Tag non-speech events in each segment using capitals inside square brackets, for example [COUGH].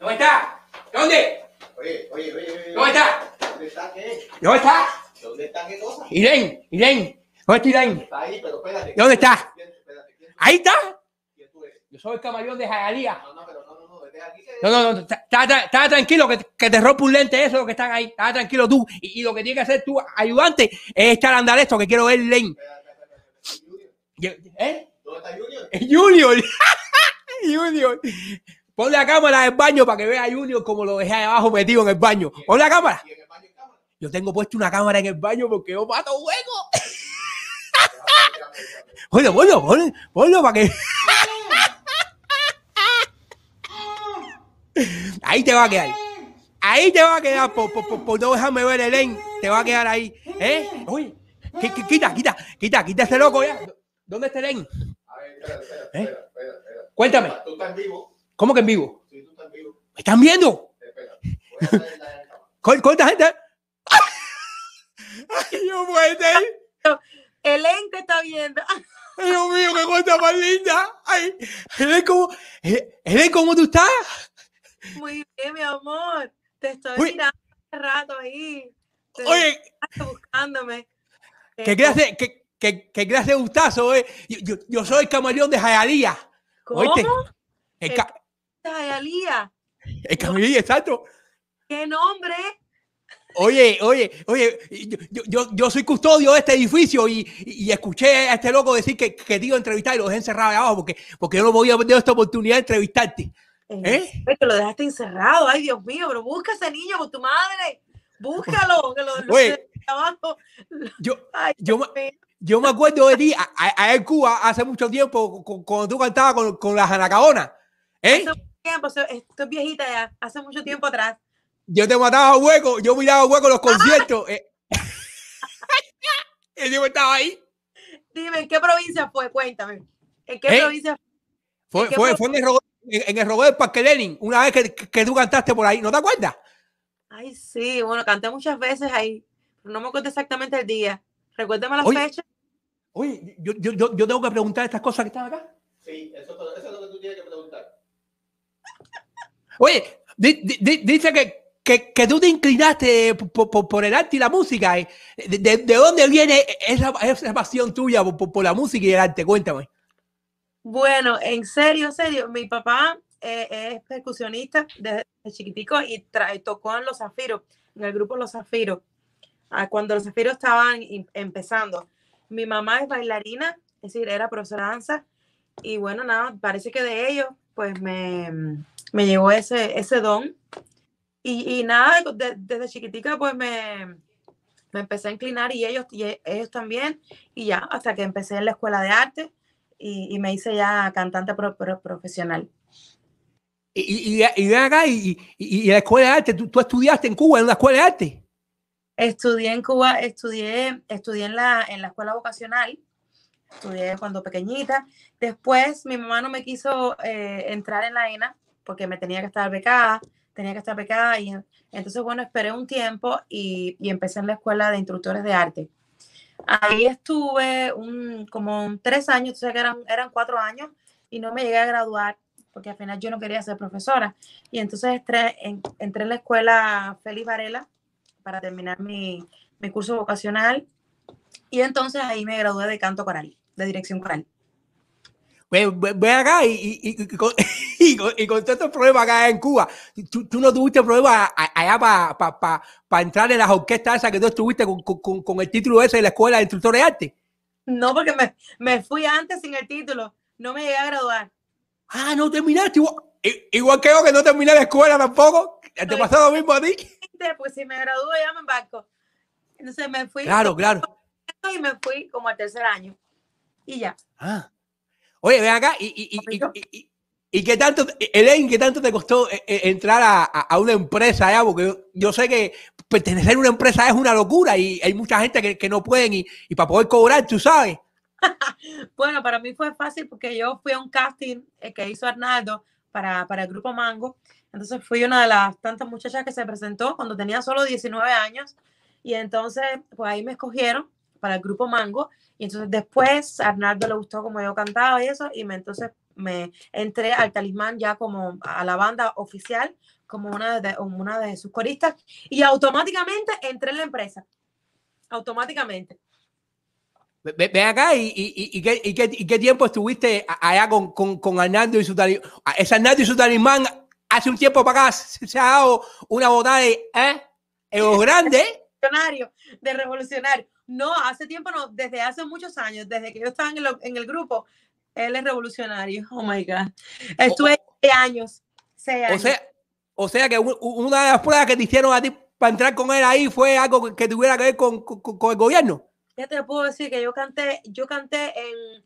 ¿Dónde está? ¿Dónde? Oye, oye, oye, oye. ¿Dónde está? ¿Dónde está qué? ¿Dónde está? ¿Dónde está qué cosa? Irene, Irene. ¿Dónde está Irene? Está ahí, pero espérate. ¿Dónde está? ¿Quién- espérate, ¿quién tú- Ahí está. Yo soy el camaleón de Jayalía. No, no, pero no, no, no, vete aquí que... No, no, no, está, tranquilo, que, que te rompe un lente eso, que están ahí. Está tranquilo tú. Y, y lo que tiene que hacer tu ayudante es echar a andar esto, que quiero ver. Junior, ¿Eh? ¿Dónde está Junior? Junior. [LAUGHS] Junior. Pon la cámara del baño para que vea a Junior como lo dejé ahí abajo metido en el baño. Pon la cámara. ¿Y en en? Yo tengo puesto una cámara en el baño porque yo mato hueco. [LAUGHS] Ponlo, ponlo, ponlo, ponlo para que. [LAUGHS] Ahí te va a quedar. Ahí te va a quedar por, por, por- por no dejarme ver el Len. Te va a quedar ahí. ¿Eh? Oye, qui- qui- quita, quita, quita, quita ese loco ya. ¿Dónde está el Len? A ver, espérate, espérate, espérate. Cuéntame, Tú estás en vivo. ¿Cómo que en vivo? Sí, tú estás en vivo. ¿Me están viendo? Espérate. Voy a traer la cámara. ¿Cu- ¿Cuánta gente? Ay, Dios mío, El ente está viendo. Ay, Dios mío, qué cosa más linda. Ay, Helen, ¿cómo, Helen, ¿cómo tú estás? Muy bien, mi amor. Te estoy Uy. mirando hace rato ahí. Te Oye, estás buscándome. qué Eh, clase, qué, qué, qué clase de gustazo, eh. Yo, yo, yo soy el camaleón de Jayalía. ¿Cómo? El, El- ca- Jayalía. el camaleón, exacto. ¿Qué nombre? Oye, oye, oye, yo, yo, yo, soy custodio de este edificio y, y, escuché a este loco decir que, que te iba a entrevistar y lo dejé encerrado ahí abajo porque, porque yo no podía perder esta oportunidad de entrevistarte. ¿Eh? Ay, que lo dejaste encerrado. Ay, Dios mío, pero busca a ese niño por tu madre. Búscalo. [LAUGHS] Que lo, Oye. abajo. Yo, Ay, yo, me- yo me acuerdo de ti a- a- en Cuba hace mucho tiempo cu- cuando tú cantabas con, con la Janacaona. ¿Eh? Tiempo, estoy viejita ya, hace mucho tiempo atrás. Yo te mataba a hueco, yo miraba a hueco en los conciertos. eh. [LAUGHS] y yo estaba ahí. Dime, ¿en qué provincia fue? Cuéntame. ¿En qué ¿Eh? provincia Fue, qué fue, en, el robo, en, en el robo del Parque Lenin, una vez que, que- que tú cantaste por ahí. ¿No te acuerdas? Ay, sí, bueno, canté muchas veces ahí, pero no me acuerdo exactamente el día. Recuérdame la Oye. fecha. Oye, yo, yo, yo, yo tengo que preguntar estas cosas que están acá. Sí, eso, eso es lo que tú tienes que preguntar. Oye, di- di- di- dice que, que, que tú te inclinaste por, por- por el arte y la música. eh. ¿De, de- de dónde viene esa, esa pasión tuya por, por- la música y el arte? Cuéntame. Bueno, en serio, en serio, mi papá eh, es percusionista desde chiquitico y tocó en Los Zafiros, en el grupo Los Zafiros, cuando Los Zafiros estaban empezando. Mi mamá es bailarina, es decir, era profesora de danza, y bueno, nada, parece que de ellos, pues me, me llegó ese, ese don. Y, y nada, de- desde chiquitica, pues me, me empecé a inclinar y ellos, y ellos también, y ya, hasta que empecé en la escuela de arte y, y me hice ya cantante pro- pro- profesional. Y, y, y- ven acá, y, y, y la escuela de arte, ¿tú, tú estudiaste en Cuba en una escuela de arte. Estudié en Cuba, estudié, estudié en la, en la escuela vocacional, estudié cuando pequeñita. Después mi mamá no me quiso eh, entrar en la ENA porque me tenía que estar becada, tenía que estar becada y entonces bueno, esperé un tiempo y, y empecé en la escuela de instructores de arte. Ahí estuve un, como tres años, entonces que eran, eran cuatro años y no me llegué a graduar porque al final yo no quería ser profesora. Y entonces entré en, en la escuela Félix Varela para terminar mi, mi curso vocacional y entonces ahí me gradué de canto coral, de dirección coral. Ven, ven- ven acá y, y, [LAUGHS] con, y con- todos estos problemas acá en Cuba, tú, tú no tuviste problemas allá para pa, pa- pa entrar en las orquestas esas que tú estuviste con, con- con- el título ese de la escuela de instructores de arte. No, porque me, me fui antes sin el título, no me llegué a graduar. Ah, no terminaste. Igual, igual que yo que no terminé la escuela tampoco. ¿Te Ay. pasó lo mismo a ti? [LAUGHS] Pues si me gradúo ya me embarco. Entonces me fui Claro, claro. y me fui como al tercer año. Y ya. Ah. Oye, ven acá y, y, y, qué tanto, Elaine, qué tanto te costó eh, eh, entrar a, a- una empresa allá, porque yo, yo sé que pertenecer a una empresa es una locura y hay mucha gente que, que no pueden y, y para poder cobrar, tú sabes. [LAUGHS] Bueno, para mí fue fácil porque yo fui a un casting eh, que hizo Arnaldo para, para el grupo Mango. Entonces fui una de las tantas muchachas que se presentó cuando tenía solo 19 años. Y entonces, pues ahí me escogieron para el grupo Mango. Y entonces después a Arnaldo le gustó como yo cantaba y eso. Y me, entonces me entré al Talismán ya como a la banda oficial, como una de, una de sus coristas, y automáticamente entré en la empresa. Automáticamente. Ven ven acá y, y, y- qué, y qué- y qué tiempo estuviste allá con, con, con Arnaldo y su talismán. Ese Arnaldo y su talismán hace un tiempo para acá se, ha dado una botada de ¿eh? [LAUGHS] Grande. Revolucionario, de revolucionario. No, hace tiempo no, desde hace muchos años, desde que yo estaba en el, en el grupo, él es revolucionario. Oh my God. Estuve seis años, seis O años. sea, o sea que un- una de las pruebas que te hicieron a ti para entrar con él ahí fue algo que, que tuviera que ver con, con- con el gobierno. ya te puedo decir que yo canté, yo canté en,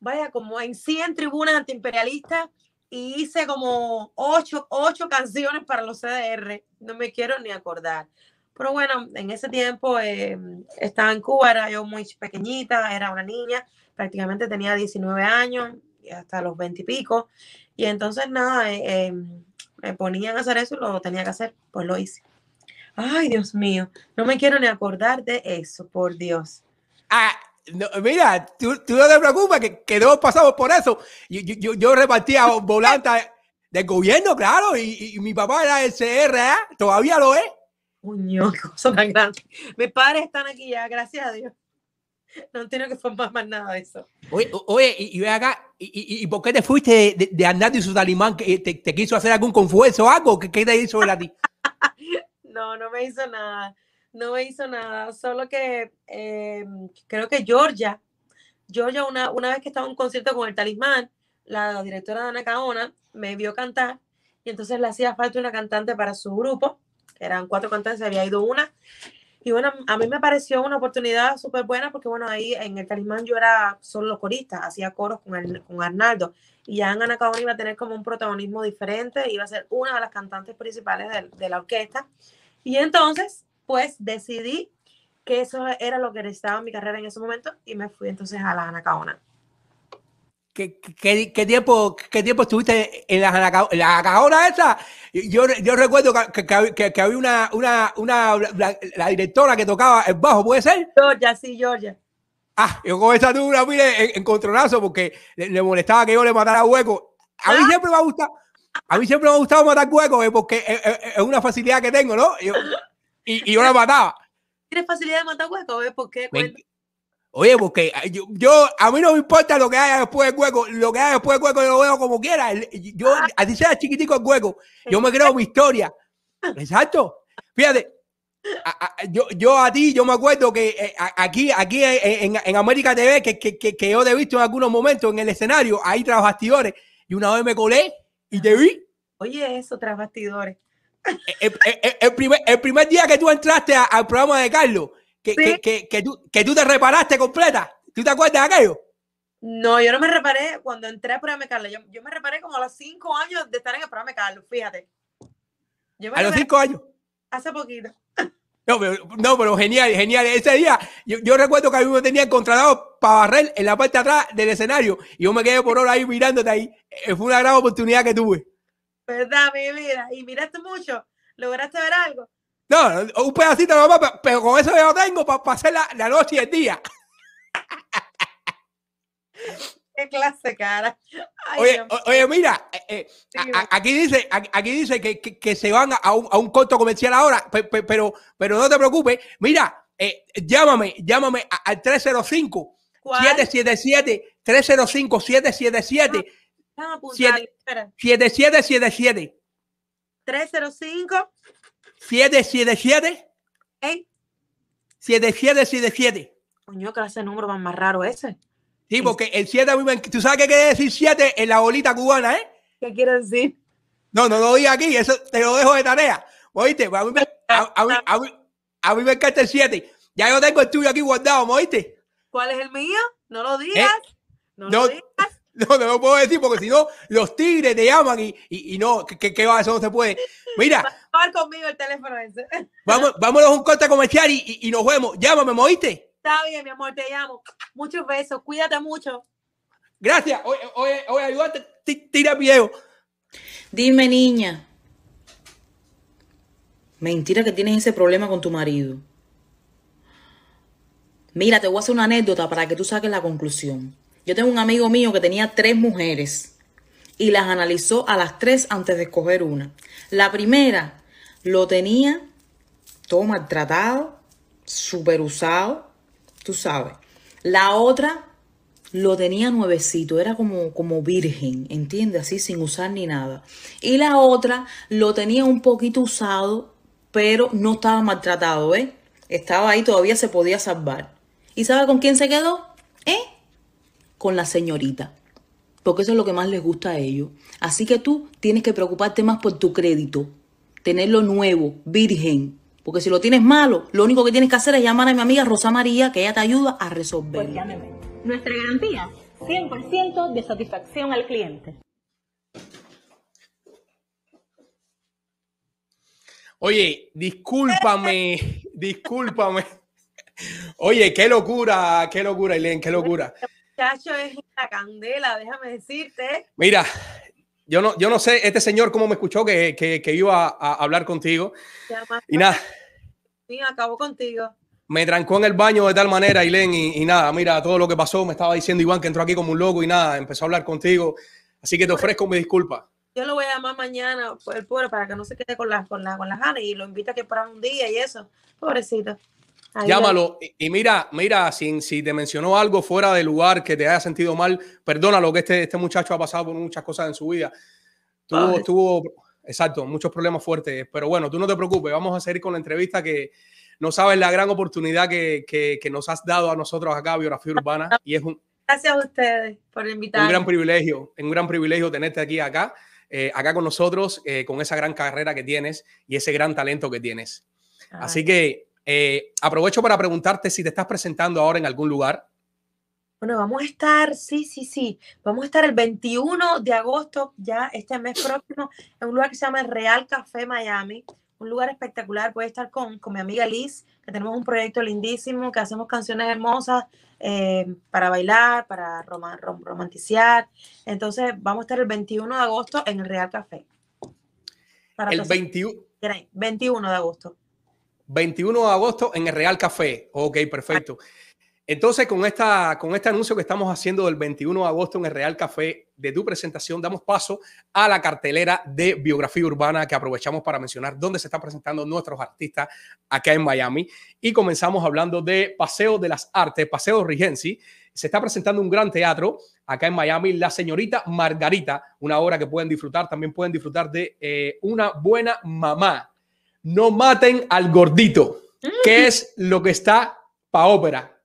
vaya, como en 100 tribunas antiimperialistas y hice como ocho, ocho canciones para los CDR. No me quiero ni acordar. Pero bueno, en ese tiempo eh, estaba en Cuba, era yo muy pequeñita, era una niña, prácticamente tenía 19 años, hasta los 20 y pico. Y entonces nada, eh, eh, me ponían a hacer eso y lo tenía que hacer, pues lo hice. Ay, Dios mío, no me quiero ni acordar de eso, por Dios. Ah, no, mira, tú, tú no te preocupes, que, que todos pasamos por eso. Yo, yo, yo- yo repartía [LAUGHS] volantes del gobierno, claro, y, y mi papá era el CRA, todavía lo es. Qué cosa tan grande. Mis padres están aquí ya, gracias a Dios. No tengo que formar más nada de eso. Oye, oye y, y acá, y, y- y por qué te fuiste de, de, de Arnaldo y su talimán? ¿Que te, te quiso hacer algún confuerzo o algo? ¿Qué, qué te hizo él a ti? [LAUGHS] No, no me hizo nada. No me hizo nada. Solo que eh, creo que Georgia, Georgia, una, una vez que estaba en un concierto con el Talismán, la directora de Ana Caona me vio cantar y entonces le hacía falta una cantante para su grupo. Eran cuatro cantantes, había ido una. Y bueno, a mí me pareció una oportunidad súper buena porque, bueno, ahí en el Talismán yo era solo corista, hacía coros con, el, con Arnaldo. Y ya en Ana Caona iba a tener como un protagonismo diferente, iba a ser una de las cantantes principales de, de la orquesta. Y entonces, pues decidí que eso era lo que necesitaba en mi carrera en ese momento y me fui entonces a la Anacaona. ¿Qué, qué, qué tiempo, ¿Qué tiempo estuviste en la, en la cajona esa? Yo, yo recuerdo que, que- que- que había una, una, una la, la directora que tocaba el bajo, ¿puede ser? Georgia, sí, Georgia. Ah, yo con esa una mire en, encontronazo porque le, le molestaba que yo le matara hueco. A mí Ah. siempre me ha gustado, a mí siempre me ha gustado matar huecos eh, porque es, es- es una facilidad que tengo, ¿no? Yo- y, y yo la mataba. ¿Tienes facilidad de matar huecos? ¿Ves por qué? Me-. Oye, porque yo, yo- a mí no me importa lo que haya después del hueco, lo que haya después del hueco yo lo veo como quiera. Yo, Ah. así sea chiquitico el hueco, yo me creo [LAUGHS] mi historia. Exacto. Fíjate, a- a- yo, yo a ti, yo me acuerdo que eh, aquí, aquí en, en- América TV, que, que, que, que yo te he visto en algunos momentos en el escenario, ahí tras bastidores, y una vez me colé y te vi. Oye, eso, tras bastidores. El, el- el primer, el primer día que tú entraste al programa de Carlos, que, Sí. que, que, que tú, que tú te reparaste completa. ¿Tú te acuerdas de aquello? No, yo no me reparé cuando entré al programa Carlos. Yo, yo me reparé como a los cinco años de estar en el programa Carlos, fíjate. Yo me A los cinco años. hace poquito. [LAUGHS] No, pero, no, pero genial, genial. Ese día, yo, yo recuerdo que a mí me tenían contratado para barrer en la parte de atrás del escenario y yo me quedé por hora ahí mirándote ahí. Eh, Fue una gran oportunidad que tuve. ¿Verdad, mi vida? Y miraste mucho. ¿Lograste ver algo? No, un pedacito nomás, pe- pero con eso yo tengo para pasar la, la noche y el día. [LAUGHS] Qué clase, cara. Ay, Oye, oye, mira, eh, eh, a- aquí dice, aquí dice que, que- que se van a un, a un corto comercial ahora, pe- pe- pero, pero no te preocupes. Mira, eh, llámame, llámame al 305 ¿Cuál? 777 305 777 Déjame apuntar, Siete. espera. 7777 305. 777 Ey, 7777 coño, clase de número más, más raro ese. Sí, porque el 7 a mí me... ¿Tú sabes qué quiere decir 7 en la bolita cubana, eh? ¿Qué quiere decir? No, no lo diga aquí, eso te lo dejo de tarea. ¿Oíste? A, mí me, a, a mí, a, mí, a mí me encanta el 7. Ya yo tengo el tuyo aquí guardado, ¿me oíste? ¿Cuál es el mío? No lo digas. No, ¿Eh? No. lo digas. [LAUGHS] No, no lo puedo decir porque si no, los tigres te llaman y, y, y no, que, que, que va, eso no se puede. Mira, [LAUGHS] Tomar conmigo el teléfono ese. [LAUGHS] vamos, vámonos a un corte comercial y, y, y nos vemos. Llámame, ¿me oíste? Está bien, mi amor, te llamo. Muchos besos. Cuídate mucho. Gracias. Oye, oye, oye, ayúdate, ti- tira video. Dime, niña. Mentira que tienes ese problema con tu marido. Mira, te voy a hacer una anécdota para que tú saques la conclusión. Yo tengo un amigo mío que tenía tres mujeres y las analizó a las tres antes de escoger una. La primera lo tenía todo maltratado, super usado, tú sabes. La otra lo tenía nuevecito, era como, como virgen, ¿entiendes? Así sin usar ni nada. Y la otra lo tenía un poquito usado, pero no estaba maltratado, ¿eh? Estaba ahí, todavía se podía salvar. ¿Y sabe con quién se quedó? ¿Eh? Con la señorita. Porque eso es lo que más les gusta a ellos. Así que tú tienes que preocuparte más por tu crédito. Tenerlo nuevo, virgen. Porque si lo tienes malo, lo único que tienes que hacer es llamar a mi amiga Rosa María, que ella te ayuda a resolverlo. Nuestra garantía, 100% de satisfacción al cliente. Oye, discúlpame, [LAUGHS] discúlpame. Oye, qué locura, qué locura, Eileen, qué locura. Chacho es la candela, déjame decirte. Mira, yo no, yo no sé, este señor cómo me escuchó que, que, que iba a, a hablar contigo. Y nada, Sí, acabo contigo. me trancó en el baño de tal manera, Ailén, y, y nada, mira todo lo que pasó. Me estaba diciendo Iván que entró aquí como un loco y nada, empezó a hablar contigo. Así que te ofrezco mi disculpa. Yo lo voy a llamar mañana por el pueblo para que no se quede con las con la, con las ganas y lo invita a que para un día y eso. Pobrecito. Llámalo y, y mira, mira, si, si te mencionó algo fuera de lugar que te haya sentido mal, perdónalo que este, este muchacho ha pasado por muchas cosas en su vida. Tuvo, Ay. tuvo, exacto, muchos problemas fuertes, pero bueno, tú no te preocupes, vamos a seguir con la entrevista que no sabes la gran oportunidad que, que, que nos has dado a nosotros acá, Biografía Urbana, y es un, Gracias a ustedes por un invitarme. gran privilegio, un gran privilegio tenerte aquí acá, eh, acá con nosotros, eh, con esa gran carrera que tienes y ese gran talento que tienes. Así que eh, aprovecho para preguntarte si te estás presentando ahora en algún lugar. Bueno, vamos a estar, sí, sí, sí. Vamos a estar el 21 de agosto, ya este mes próximo, en un lugar que se llama el Real Café Miami. Un lugar espectacular. Voy a estar con, con mi amiga Liz, que tenemos un proyecto lindísimo, que hacemos canciones hermosas eh, para bailar, para roma- rom- romanticiar. Entonces, vamos a estar el 21 de agosto en el Real Café. Para El todos los que 21, quieran ir. 21 de agosto. 21 de agosto en el Real Café. Ok, perfecto. Entonces, con, esta, con este anuncio que estamos haciendo del 21 de agosto en el Real Café de tu presentación, damos paso a la cartelera de biografía urbana que aprovechamos para mencionar dónde se están presentando nuestros artistas acá en Miami. Y comenzamos hablando de Paseo de las Artes, Paseo Regency. Se está presentando un gran teatro acá en Miami, La Señorita Margarita, una obra que pueden disfrutar. También pueden disfrutar de eh, Una Buena Mamá. No maten al gordito, que es lo que está para ópera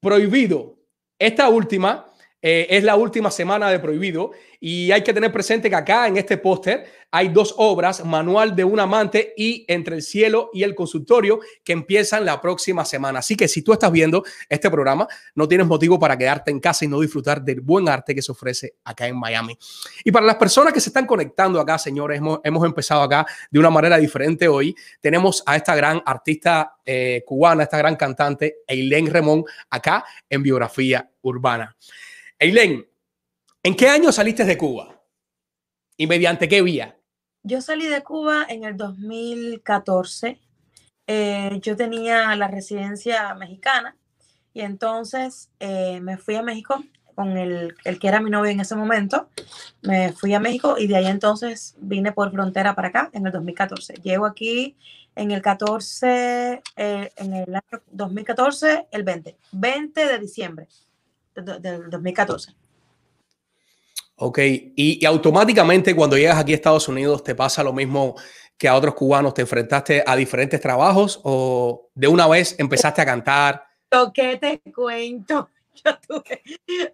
prohibido. Esta última eh, es la última semana de prohibido y hay que tener presente que acá en este póster hay dos obras, Manual de un amante y Entre el cielo y el consultorio, que empiezan la próxima semana. Así que si tú estás viendo este programa, no tienes motivo para quedarte en casa y no disfrutar del buen arte que se ofrece acá en Miami. Y para las personas que se están conectando acá, señores, hemos, empezado acá de una manera diferente hoy. Tenemos a esta gran artista eh, cubana, esta gran cantante, Eileen Remón, acá en Biografía Urbana. Eileen, ¿en qué año saliste de Cuba? ¿Y mediante qué vía? Yo salí de Cuba en el 2014. Eh, yo tenía la residencia mexicana y entonces eh, me fui a México con el, que era mi novio en ese momento. Me fui a México y de ahí entonces vine por frontera para acá en el 2014. Llego aquí en el 14, eh, en el año 2014, el 20, 20 de diciembre del 2014. Ok, y, y automáticamente cuando llegas aquí a Estados Unidos te pasa lo mismo que a otros cubanos, te enfrentaste a diferentes trabajos o de una vez empezaste a cantar. Que te cuento. [LAUGHS] Yo tuve,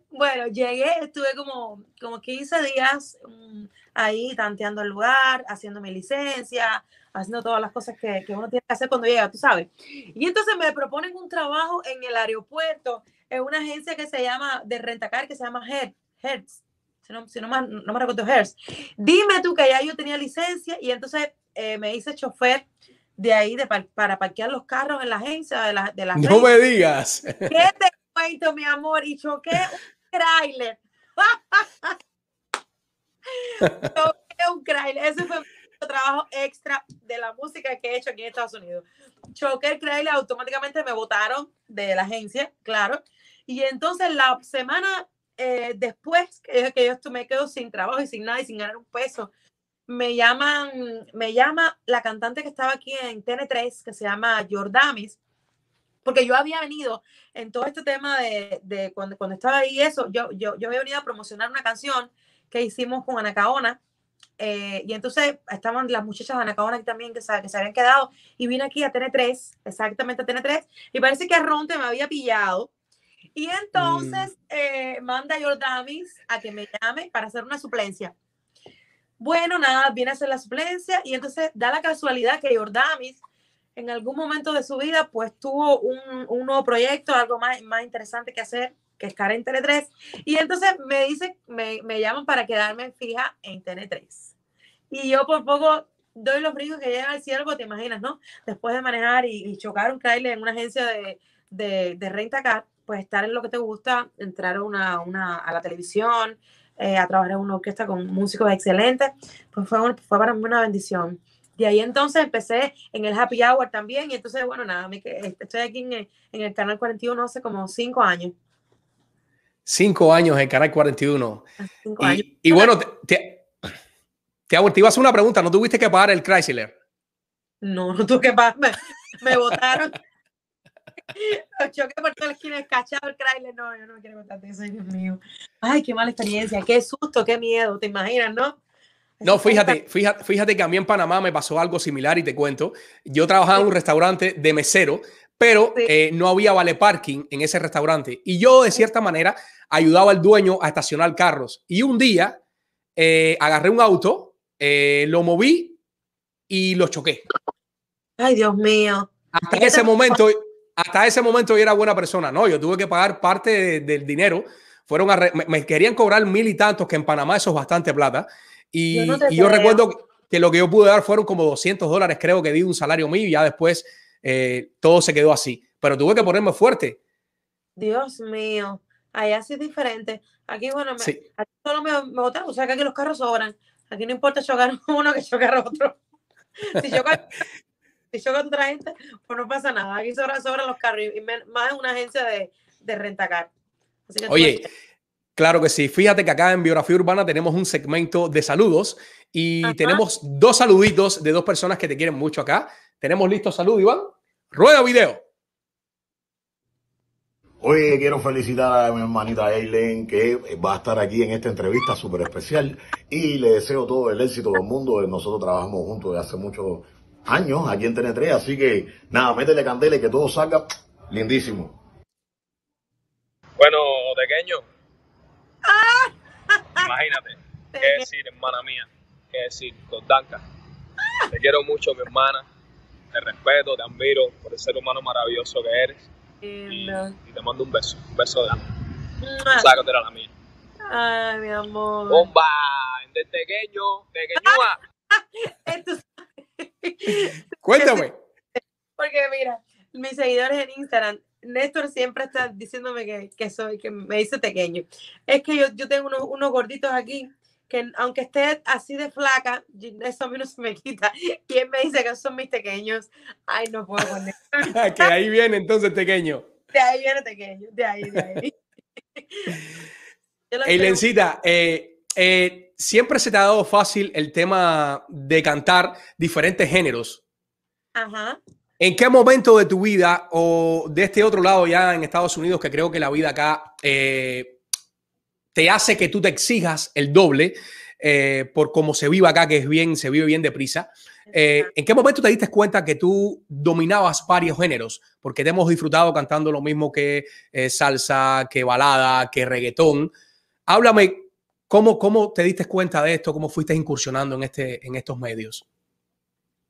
bueno, llegué, estuve como, como 15 días mm, ahí tanteando el lugar, haciendo mi licencia, haciendo todas las cosas que, que uno tiene que hacer cuando llega, tú sabes. Y entonces me proponen un trabajo en el aeropuerto, en una agencia que se llama, de rentacar, que se llama Her- Hertz. Si no, si no, me, no me recuerdo, Hertz. Dime tú que ya yo tenía licencia y entonces eh, me hice chofer de ahí de, par- para parquear los carros en la agencia de la, de la No me digas. ¿Qué te cuento, mi amor? Y choqué un trailer. [LAUGHS] choqué un trailer. Ese fue mi trabajo extra de la música que he hecho aquí en Estados Unidos. Choqué el trailer, automáticamente me votaron de la agencia, claro. Y entonces la semana eh, después que, que yo me quedo sin trabajo y sin nada y sin ganar un peso, me llaman, me llama la cantante que estaba aquí en TN3, que se llama Jordamis, porque yo había venido en todo este tema de, de cuando, cuando estaba ahí eso, yo, yo, yo había venido a promocionar una canción que hicimos con Anacaona, eh, y entonces estaban las muchachas de Anacaona también que se, que se habían quedado, y vine aquí a TN3, exactamente a TN3, y parece que Arronte me había pillado, y entonces eh, manda a Jordamis a que me llame para hacer una suplencia. Bueno, nada, viene a hacer la suplencia y entonces da la casualidad que Jordamis en algún momento de su vida pues tuvo un, un nuevo proyecto, algo más, más interesante que hacer, que es Karen Tele 3. Y entonces me dice, me, me llaman para quedarme fija en Tele 3. Y yo por poco doy los brincos que llegan al cielo, te imaginas, ¿no? Después de manejar y, y chocar un trailer en una agencia de, de, de renta car, pues estar en lo que te gusta, entrar a, una, una, a la televisión, eh, a trabajar en una orquesta con músicos excelentes, pues fue, un- fue para mí una bendición. De ahí entonces empecé en el Happy Hour también, y entonces, bueno, nada, me quedé- estoy aquí en el, en el Canal 41 hace como cinco años. Cinco años en Canal 41. hace cinco años. Y, y bueno, te, te, te, hago- te iba a hacer una pregunta. ¿No tuviste que pagar el Chrysler? No, no tuve que pagar, me, me botaron. [LAUGHS] [LAUGHS] Los choques por toda la esquina, escachado el trailer. No, yo no quiero contarte eso, ay, Dios mío. Ay, qué mala experiencia, qué susto, qué miedo, ¿te imaginas, no? No, fíjate, fíjate, fíjate que a mí en Panamá me pasó algo similar y te cuento. Yo trabajaba en un restaurante de mesero, pero Sí. eh, no había vale parking en ese restaurante. Y yo, de cierta manera, ayudaba al dueño a estacionar carros. Y un día eh, agarré un auto, eh, lo moví y lo choqué. Ay, Dios mío. Hasta ¿Y qué ese momento, hasta ese momento yo era buena persona. No, yo tuve que pagar parte de- del dinero. Fueron a re- me, me querían cobrar mil y tantos, que en Panamá eso es bastante plata. Y Yo no y yo recuerdo que lo que yo pude dar fueron como 200 dólares, creo que di un salario mío y ya después eh, todo se quedó así. Pero tuve que ponerme fuerte. Dios mío. Allá sí es diferente. Aquí, bueno, me, Sí. aquí solo me, me botaron. O sea, que aquí los carros sobran. Aquí no importa chocar [LAUGHS] uno que chocar otro. [LAUGHS] Si choca, [LAUGHS] si choca otra gente, pues no pasa nada. Aquí sobran, sobran los carros. Y más en una agencia de, de rentacar. Así que Oye, tú- claro que sí. Fíjate que acá en Biografía Urbana tenemos un segmento de saludos y Ajá. tenemos dos saluditos de dos personas que te quieren mucho acá. Tenemos listo salud, Iván. Rueda video. Oye, quiero felicitar a mi hermanita Eileen que va a estar aquí en esta entrevista súper especial y le deseo todo el éxito del mundo. Nosotros trabajamos juntos desde hace muchos años aquí en TN3, así que nada, métele candela y que todo salga lindísimo. Bueno, pequeño. [LAUGHS] Imagínate. ¿Qué decir, hermana mía? ¿Qué decir? Gordanka. Te quiero mucho, mi hermana. Te respeto, te admiro por el ser humano maravilloso que eres. Y, Lindo. y te mando un beso. Un beso de tú eras la mía. Ay, mi amor. ¡Bomba! Del pequeño, pequeñúa. [LAUGHS] Esto- [LAUGHS] Cuéntame. Porque mira, mis seguidores en Instagram, Néstor siempre está diciéndome que, que soy, que me dice pequeño. Es que yo, yo tengo unos, unos gorditos aquí que aunque esté así de flaca, eso a mí no se me quita. Y él me dice que son mis pequeños. Ay, no puedo poner. [LAUGHS] que ahí viene entonces pequeño. De ahí viene pequeño, de ahí, de ahí. [LAUGHS] Eilencita, eh, eh, siempre se te ha dado fácil el tema de cantar diferentes géneros. Ajá. ¿En qué momento de tu vida o de este otro lado ya en Estados Unidos, que creo que la vida acá eh, te hace que tú te exijas el doble eh, por cómo se vive acá, que es bien, se vive bien deprisa? Eh, ¿En qué momento te diste cuenta que tú dominabas varios géneros? Porque te hemos disfrutado cantando lo mismo que salsa, que balada, que reggaetón. Háblame, ¿cómo, ¿cómo te diste cuenta de esto? ¿Cómo fuiste incursionando en, este, en estos medios?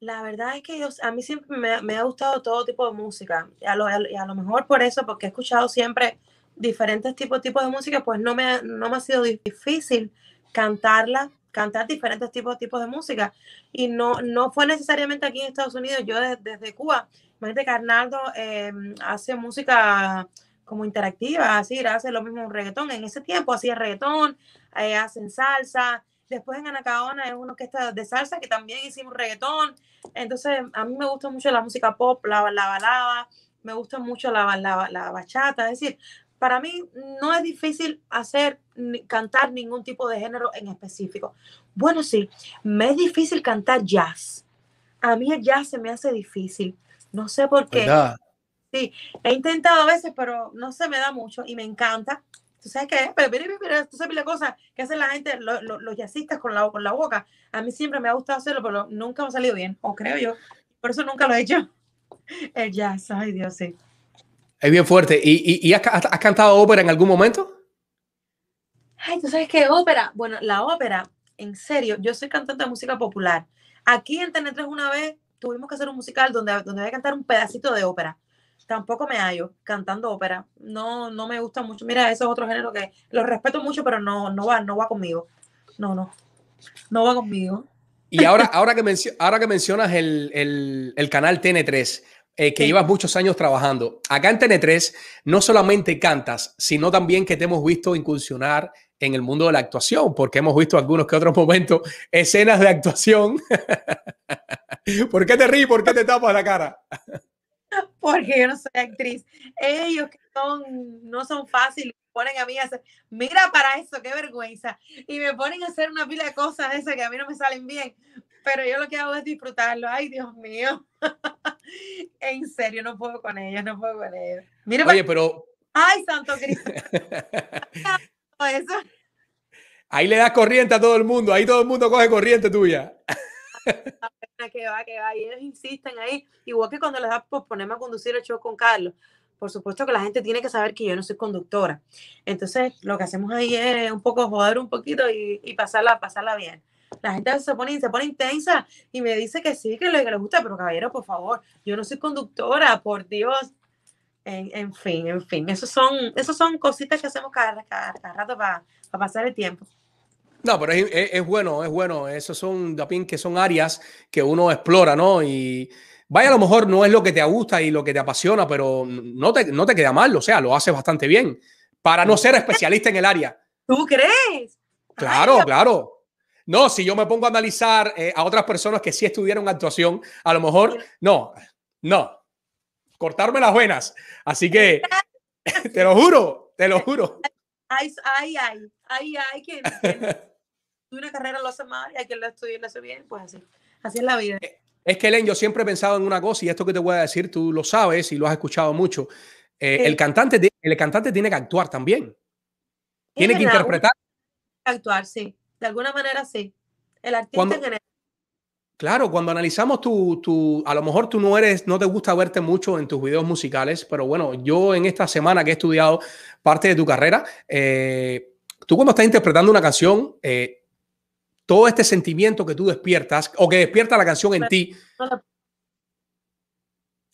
La verdad es que yo, a mí siempre me, me ha gustado todo tipo de música. Y a, lo, y a lo mejor por eso, porque he escuchado siempre diferentes tipos, tipos de música, pues no me, no me ha sido difícil cantarla, cantar diferentes tipos, tipos de música. Y no, no fue necesariamente aquí en Estados Unidos, yo de- desde Cuba. Imagínate que Arnaldo eh, hace música como interactiva, así, hace lo mismo un reggaetón. En ese tiempo hacía reggaetón, eh, hacen salsa. Después en Anacaona es una orquesta de salsa que también hicimos reggaetón. Entonces, a mí me gusta mucho la música pop, la, la balada, me gusta mucho la, la, la bachata. Es decir, para mí no es difícil hacer, cantar ningún tipo de género en específico. Bueno, sí, me es difícil cantar jazz. A mí el jazz se me hace difícil. No sé por qué. ¿Verdad? He intentado a veces, pero no se me da mucho y me encanta. ¿Tú sabes qué? Pero, pero, pero, tú sabes la cosa que hacen la gente, lo- lo- los jazzistas con la, con la boca. A mí siempre me ha gustado hacerlo, pero nunca me ha salido bien, o creo yo. Por eso nunca lo he hecho. [LAUGHS] El jazz, ay Dios, sí. Es bien fuerte. ¿Y, y, y has, has cantado ópera en algún momento? Ay, ¿tú sabes qué? Ópera. Bueno, la ópera, en serio, yo soy cantante de música popular. Aquí en TN3 una vez tuvimos que hacer un musical donde, donde había que cantar un pedacito de ópera. Tampoco me hallo cantando ópera. No, no me gusta mucho. Mira, eso es otro género que lo respeto mucho, pero no, no va, no va conmigo. No, no. No va conmigo. Y ahora, ahora, que, mencio- ahora que mencionas el, el- el canal TN3, eh, que Sí. llevas muchos años trabajando, acá en TN3 no solamente cantas, sino también que te hemos visto incursionar en el mundo de la actuación, porque hemos visto algunos que otros momentos escenas de actuación. [LAUGHS] ¿Por qué te ríes? ¿Por qué te tapas la cara? [LAUGHS] Porque yo no soy actriz. Ellos que son, no son fáciles, me ponen a mí a hacer, mira para eso, qué vergüenza. Y me ponen a hacer una pila de cosas esas que a mí no me salen bien. Pero yo lo que hago es disfrutarlo. Ay, Dios mío. [LAUGHS] en serio, no puedo con ellos, no puedo con ellos. Mira, Oye, pero ay, Santo Cristo. [LAUGHS] Eso. ahí le das corriente a todo el mundo, ahí todo el mundo coge corriente tuya. Que va, que va. Y ellos insisten ahí, igual que cuando les da por ponerme a conducir el show con Carlos. Por supuesto que la gente tiene que saber que yo no soy conductora. Entonces, lo que hacemos ahí es un poco joder un poquito y, y pasarla, pasarla bien. La gente se pone, se pone intensa y me dice que sí, que le, que le gusta, pero caballero, por favor, yo no soy conductora, por Dios. En, en fin, en fin, esos son, esos son cositas que hacemos cada, cada, cada rato para pasar el tiempo. No, pero es, es- es bueno, es bueno. Esos son también que son áreas que uno explora, ¿no? Y vaya, a lo mejor no es lo que te gusta y lo que te apasiona, pero no te, no te queda mal, o sea, lo haces bastante bien. Para no ser especialista en el área. ¿Tú crees? Claro, claro. No, si yo me pongo a analizar eh, a otras personas que sí estudiaron actuación, a lo mejor, no, no. Cortarme las venas. Así que, [LAUGHS] te lo juro, te lo juro. Ay, ay, ay, ay, ay, que [LAUGHS] una carrera lo hace mal y hay quien lo estudia lo hace bien, pues así. Así es la vida. Es que, Len, yo siempre he pensado en una cosa y esto que te voy a decir, tú lo sabes y lo has escuchado mucho. Eh, el, cantante, el cantante tiene que actuar también. Tiene que interpretar. Actuar, sí. De alguna manera, sí. El artista Cuando- en general. Claro, cuando analizamos tu, tu, a lo mejor tú no eres, no te gusta verte mucho en tus videos musicales, pero bueno, yo en esta semana que he estudiado parte de tu carrera, eh, tú cuando estás interpretando una canción, eh, todo este sentimiento que tú despiertas o que despierta la canción en ti,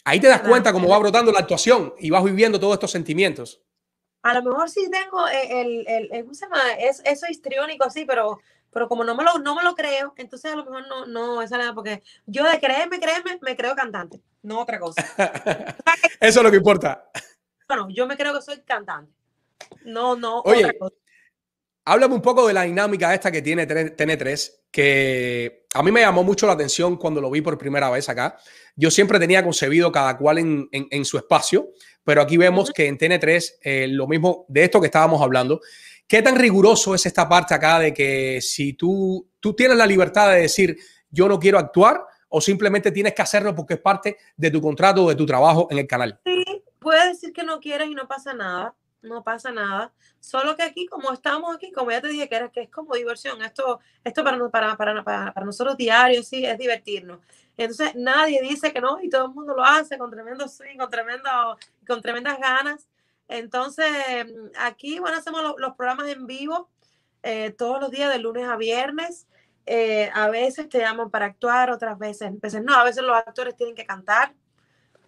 ahí te das cuenta cómo va brotando la actuación y vas viviendo todos estos sentimientos. A lo mejor sí tengo el, el, el- el- ¿cómo se llama? Es, eso histriónico así, pero, pero como no me, lo, no me lo creo, entonces a lo mejor no, no, esa nada, porque yo de creerme, creerme, me creo cantante, no otra cosa. [LAUGHS] Eso es lo que importa. Bueno, yo me creo que soy cantante, no, no Oye, otra cosa. Háblame un poco de la dinámica esta que tiene TN3, que a mí me llamó mucho la atención cuando lo vi por primera vez acá. Yo siempre tenía concebido cada cual en, en- en su espacio, pero aquí vemos que en TN3, eh, lo mismo de esto que estábamos hablando, ¿qué tan riguroso es esta parte acá de que si tú, tú tienes la libertad de decir yo no quiero actuar o simplemente tienes que hacerlo porque es parte de tu contrato o de tu trabajo en el canal? Sí, puedes decir que no quieres y no pasa nada, no pasa nada. Solo que aquí, como estamos aquí, como ya te dije, que, era, que es como diversión, esto, esto para, para, para, para, nosotros diarios, sí, es divertirnos. Entonces, nadie dice que no y todo el mundo lo hace con tremendo swing, con, tremendo, con tremendas ganas. Entonces, aquí, bueno, hacemos lo- los programas en vivo eh, todos los días, de lunes a viernes. Eh, a veces te llaman para actuar, otras veces, veces no, a veces los actores tienen que cantar.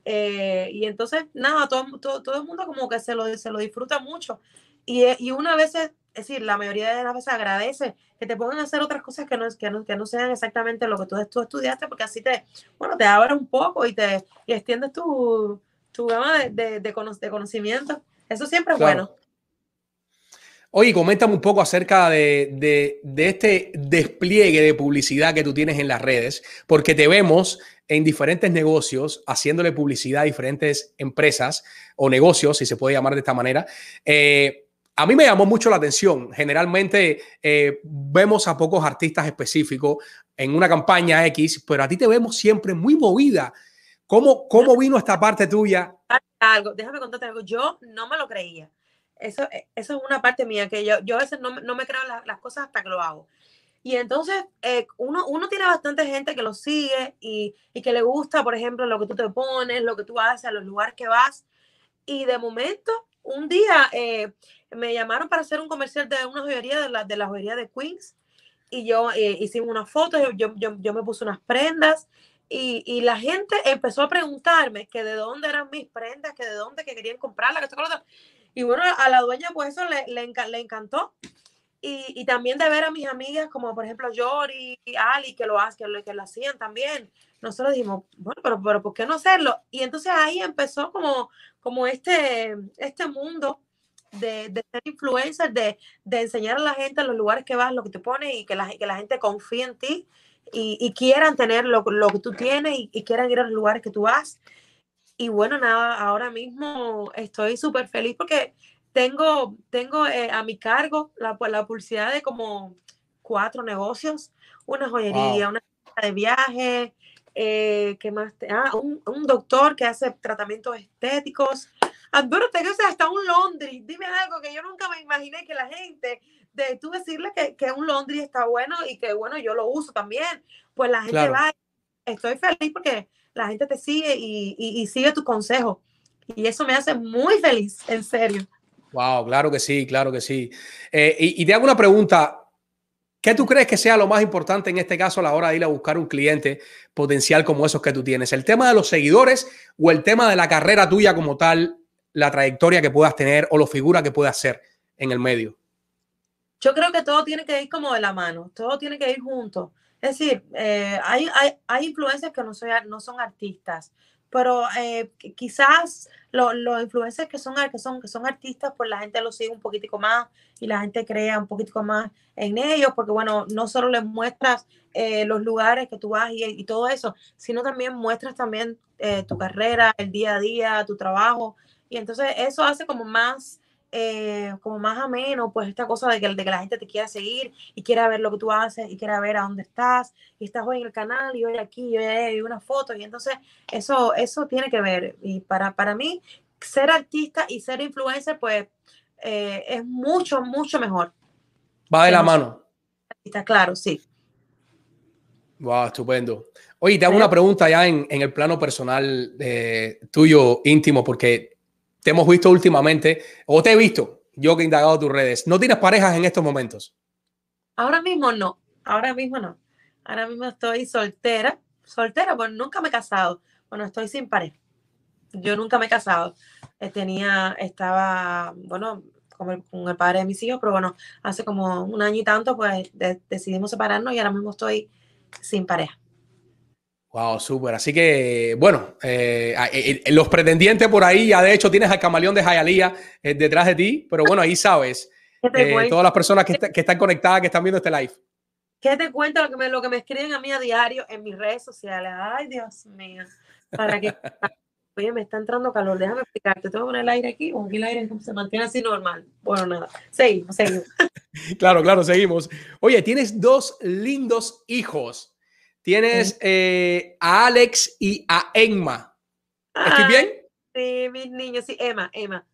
Eh, y entonces, nada, todo, todo, todo el mundo como que se lo, se lo disfruta mucho. Y, eh, y una vez, es decir, la mayoría de las veces agradece que te pongan a hacer otras cosas que no, que no, que no sean exactamente lo que tú, tú estudiaste, porque así te, bueno, te abres un poco y te y extiendes tu, tu gama de, de, de, cono- de conocimiento. Eso siempre es Claro. bueno. Oye, coméntame un poco acerca de, de- de este despliegue de publicidad que tú tienes en las redes, porque te vemos en diferentes negocios, haciéndole publicidad a diferentes empresas o negocios, si se puede llamar de esta manera. Eh, a mí me llamó mucho la atención. Generalmente eh, vemos a pocos artistas específicos en una campaña X, pero a ti te vemos siempre muy movida. ¿Cómo, cómo vino esta parte tuya? Algo, déjame contarte algo. Yo no me lo creía. Eso, eh, eso es una parte mía que yo, yo a veces no, no me creo la- las cosas hasta que lo hago. Y entonces eh, uno, uno tiene bastante gente que lo sigue y, y que le gusta, por ejemplo, lo que tú te pones, lo que tú haces, a los lugares que vas. Y de momento, un día eh, me llamaron para hacer un comercial de una joyería, de la, de la joyería de Queens. Y yo eh, hicimos unas fotos, yo, yo, yo, me puse unas prendas. Y, y la gente empezó a preguntarme que de dónde eran mis prendas, que de dónde que querían comprarlas, que. Y bueno, a la dueña pues eso le, le encantó. Y, y también de ver a mis amigas como por ejemplo Yori Ali que lo, hacen, que lo, que lo hacían también. Nosotros dijimos, bueno, pero, pero ¿por qué no hacerlo? Y entonces ahí empezó como, como este, este mundo de, de ser influencer, de, de enseñar a la gente en los lugares que vas, lo que te pones y que la, que la gente confíe en ti y, y quieran tener lo, lo que tú tienes y, y quieran ir a los lugares que tú vas. Y bueno, nada, ahora mismo estoy súper feliz porque tengo, tengo eh, a mi cargo la, pues, la publicidad de como cuatro negocios, una joyería, una de viaje, eh, ¿qué más? te- ah, un, un doctor que hace tratamientos estéticos. Adoro, tengo hasta un laundry. Dime algo que yo nunca me imaginé que la gente, de tú decirle que, que un laundry está bueno y que bueno, yo lo uso también, pues la gente Claro. va. Estoy feliz porque la gente te sigue y, y, y sigue tu consejo. Y eso me hace muy feliz, en serio. Wow, claro que sí, claro que sí. Eh, y, te hago una pregunta. ¿Qué tú crees que sea lo más importante en este caso a la hora de ir a buscar un cliente potencial como esos que tú tienes? ¿El tema de los seguidores o el tema de la carrera tuya como tal, la trayectoria que puedas tener o la figura que puedas ser en el medio? Yo creo que todo tiene que ir como de la mano, todo tiene que ir junto. Es decir, eh, hay, hay, hay influencers que no son artistas, pero eh, qui- quizás lo- los influencers que son, que, son, que son artistas, pues la gente los sigue un poquitico más y la gente crea un poquitico más en ellos, porque bueno, no solo les muestras eh, los lugares que tú vas y, y todo eso, sino también muestras también eh, tu carrera, el día a día, tu trabajo, y entonces eso hace como más eh, como más ameno, pues esta cosa de que, de que la gente te quiera seguir y quiera ver lo que tú haces y quiera ver a dónde estás y estás hoy en el canal y hoy aquí y hoy hay una foto y entonces eso, eso tiene que ver y para, para mí ser artista y ser influencer pues eh, es mucho, mucho mejor. Va de la mano. artista, claro, sí. Wow, estupendo. Oye, te hago una pregunta ya en, en el plano personal eh, tuyo íntimo, porque te hemos visto últimamente, o te he visto, yo que he indagado tus redes. ¿No tienes parejas en estos momentos? Ahora mismo no, ahora mismo no. Ahora mismo estoy soltera, soltera, pues nunca me he casado. Bueno, estoy sin pareja. Yo nunca me he casado. Eh, tenía, estaba, bueno, con el, padre de mis hijos, pero bueno, hace como un año y tanto, pues de- decidimos separarnos y ahora mismo estoy sin pareja. Wow, súper. Así que, bueno, eh, eh, eh, los pretendientes por ahí, ya de hecho tienes al camaleón de Jayalía eh, detrás de ti, pero bueno, ahí sabes, ¿Qué te, eh, todas las personas que, está- que están conectadas, que están viendo este live. ¿Qué te cuento lo que, me, lo que me escriben a mí a diario en mis redes sociales? Ay, Dios mío. Para que... [LAUGHS] Oye, me está entrando calor, déjame explicarte. Tengo que poner el aire aquí o aquí el aire se mantiene así normal. Bueno, nada. Seguimos, seguimos. [LAUGHS] Claro, claro, seguimos. Oye, tienes dos lindos hijos. Tienes eh, a Alex y a Emma. ¿Estoy bien? Sí, mis niños, sí, Emma, Emma.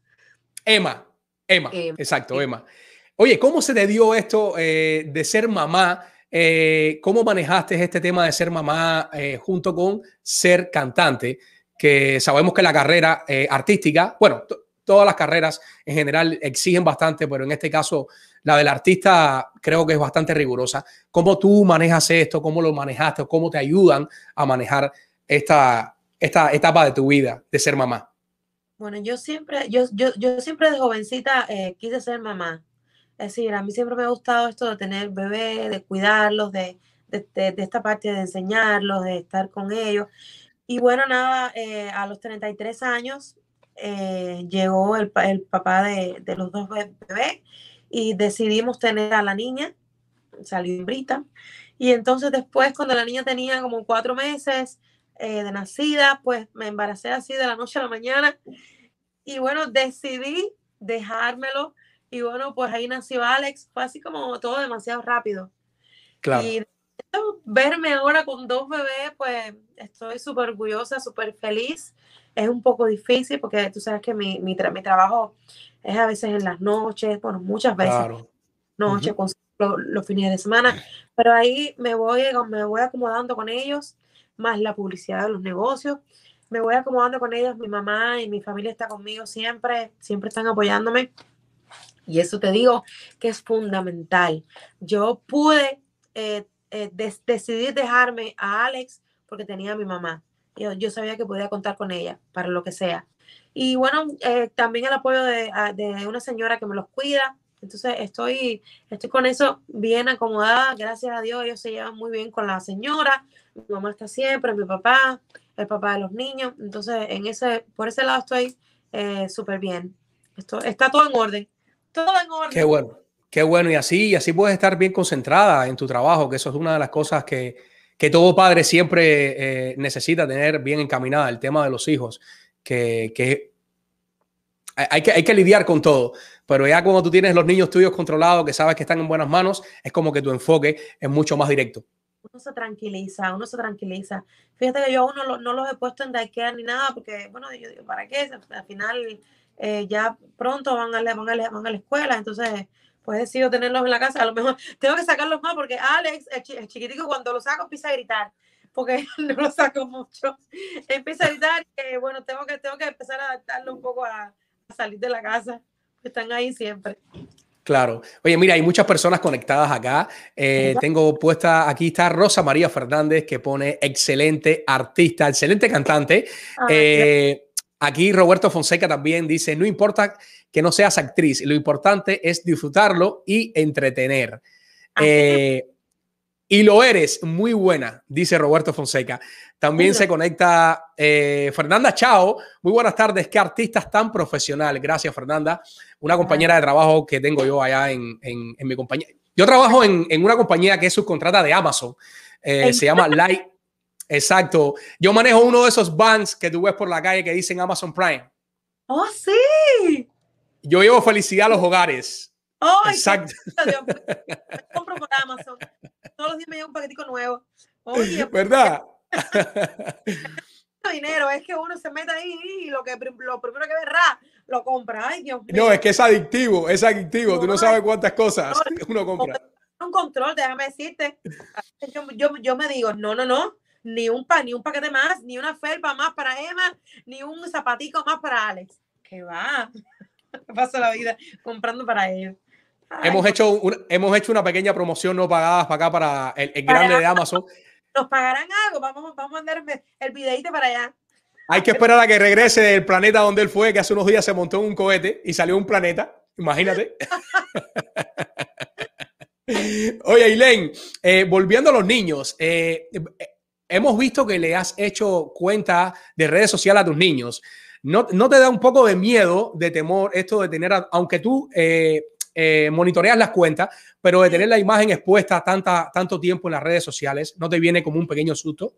Emma, Emma, Emma, exacto. Emma. Oye, ¿cómo se te dio esto eh, de ser mamá? Eh, ¿Cómo manejaste este tema de ser mamá junto con ser cantante? Que sabemos que la carrera artística, bueno, to- todas las carreras en general exigen bastante, pero en este caso la del artista creo que es bastante rigurosa. ¿Cómo tú manejas esto? ¿Cómo lo manejaste? ¿O ¿Cómo te ayudan a manejar esta, esta etapa de tu vida de ser mamá? Bueno, yo siempre, yo, yo, yo siempre de jovencita eh, quise ser mamá. Es decir, a mí siempre me ha gustado esto de tener bebé, de cuidarlos, de, de, esta parte de enseñarlos, de estar con ellos. Y bueno, nada, eh, a los 33 años eh, llegó el, el papá de, de los dos be- bebés y decidimos tener a la niña, salió hembrita. Y entonces después, cuando la niña tenía como cuatro meses, eh, de nacida, pues me embaracé así de la noche a la mañana. Y bueno, decidí dejármelo. Y bueno, pues ahí nació Alex. Fue así como todo demasiado rápido. Claro. Y verme ahora con dos bebés, pues estoy súper orgullosa, súper feliz. Es un poco difícil porque tú sabes que mi, mi, tra- mi trabajo es a veces en las noches, bueno, muchas veces Claro. noche, con lo- los fines de semana, pero ahí me voy, me voy acomodando con ellos, más la publicidad de los negocios, me voy acomodando con ellos, mi mamá y mi familia está conmigo siempre, siempre están apoyándome. Y eso te digo que es fundamental. Yo pude eh, eh, decidir dejarme a Alex porque tenía a mi mamá. Yo, yo sabía que podía contar con ella para lo que sea. Y bueno, eh, también el apoyo de, a- de una señora que me los cuida. Entonces estoy, estoy con eso bien acomodada. Gracias a Dios, ellos se llevan muy bien con la señora. Mi mamá está siempre, mi papá, el papá de los niños. Entonces, en ese, por ese lado estoy eh, súper bien. Esto, está todo en orden. Todo en orden. Qué bueno, qué bueno. Y así, y así puedes estar bien concentrada en tu trabajo, que eso es una de las cosas que, que todo padre siempre eh, necesita tener bien encaminada, el tema de los hijos, que, que hay, que hay que lidiar con todo. Pero ya cuando tú tienes los niños tuyos controlados, que sabes que están en buenas manos, es como que tu enfoque es mucho más directo. uno se tranquiliza, uno se tranquiliza. Fíjate que yo aún no, no los he puesto en daycare ni nada, porque, bueno, yo digo, ¿para qué? Al final eh, ya pronto van a, van, a van a la escuela, entonces pues decido tenerlos en la casa. A lo mejor tengo que sacarlos más porque Alex, el, chi- el chiquitico, cuando lo saco empieza a gritar, porque [LAUGHS] no lo saco mucho. Empieza a gritar y bueno, tengo que, tengo que empezar a adaptarlo un poco a, a salir de la casa. Están ahí siempre. Claro. Oye, mira, hay muchas personas conectadas acá. Eh, tengo puesta, aquí está Rosa María Fernández, que pone excelente artista, excelente cantante. Ah, Eh, aquí Roberto Fonseca también dice, no importa que no seas actriz, lo importante es disfrutarlo y entretener. Eh, y lo eres, muy buena, dice Roberto Fonseca. También Mira. se conecta eh, Fernanda Chao. Muy buenas tardes, qué artistas tan profesional. Gracias, Fernanda. Una compañera de trabajo que tengo yo allá en, en- en mi compañía. Yo trabajo en, en una compañía que es subcontrata de Amazon. Eh, ¿En se llama Light. Exacto. Yo manejo uno de esos vans que tú ves por la calle que dicen Amazon Prime. ¡Oh, sí! Yo llevo felicidad a los hogares. ¡Ay, Exacto. [LAUGHS] Dios! Compro por Amazon. Todos los días me llega un paquetico nuevo. Oye, [LAUGHS] ¿Verdad? [LAUGHS] dinero, es que uno se mete ahí y lo que lo primero que ve ra, lo compra. Ay, Dios mío. No, es que es adictivo, es adictivo. Tú no No, sabes cuántas cosas no, uno compra. un control, déjame decirte. Yo, yo, yo me digo, no, no, no, ni un pa, ni un paquete más, ni una felpa más para Emma, ni un zapatico más para Alex. Que va. [LAUGHS] Paso la vida comprando para ellos. Ay, Hemos hecho, un- hemos hecho una pequeña promoción no pagada para acá, para el, el grande de Amazon. [LAUGHS] ¿Nos pagarán algo? Vamos, vamos a mandarme el videito para allá. Hay que esperar a que regrese del planeta donde él fue, que hace unos días se montó en un cohete y salió un planeta. Imagínate. [LAUGHS] Oye, Ailén, eh, volviendo a los niños, eh, eh, hemos visto que le has hecho cuenta de redes sociales a tus niños. ¿No, no te da un poco de miedo, de temor, esto de tener, a- aunque tú eh, eh, monitoreas las cuentas, pero de tener la imagen expuesta tanta, tanto tiempo en las redes sociales, ¿no te viene como un pequeño susto?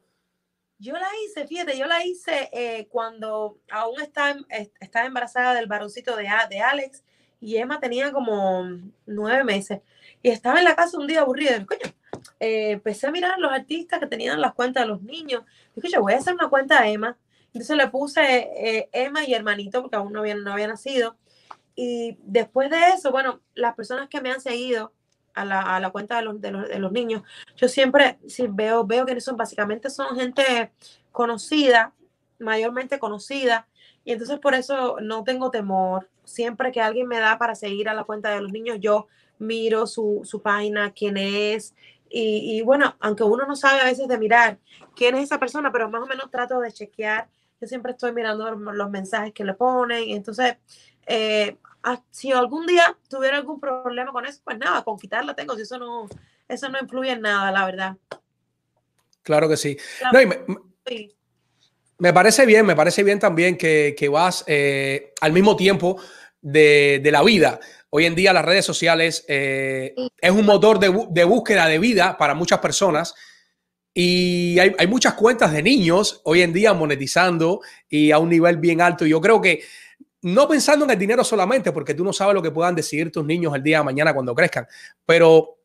Yo la hice, fíjate, yo la hice eh, cuando aún estaba, em- est- estaba embarazada del varoncito de, A- de Alex y Emma tenía como nueve meses. Y estaba en la casa un día aburrida. Coño, eh, empecé a mirar los artistas que tenían las cuentas de los niños. Dije, yo voy a hacer una cuenta de Emma. Entonces le puse eh, Emma y hermanito, porque aún no había, no había nacido. Y después de eso, bueno, las personas que me han seguido a la, a la cuenta de los, de los, de los niños, yo siempre sí, veo, veo que son básicamente son gente conocida, mayormente conocida, y entonces por eso no tengo temor. Siempre que alguien me da para seguir a la cuenta de los niños, yo miro su, su página, quién es, y, y bueno, aunque uno no sabe a veces de mirar quién es esa persona, pero más o menos trato de chequear. Yo siempre estoy mirando los, mensajes que le ponen, y entonces eh, ah, si algún día tuviera algún problema con eso, pues nada, con quitarla tengo, si eso no, eso no influye en nada, la verdad. Claro que sí. No, y me, Sí, Me parece bien, me parece bien también que, que vas eh, al mismo tiempo de, de la vida. Hoy en día las redes sociales eh, es un motor de, de búsqueda de vida para muchas personas Y hay, hay muchas cuentas de niños hoy en día monetizando y a un nivel bien alto. Yo creo que no pensando en el dinero solamente, porque tú no sabes lo que puedan decidir tus niños el día de mañana cuando crezcan, pero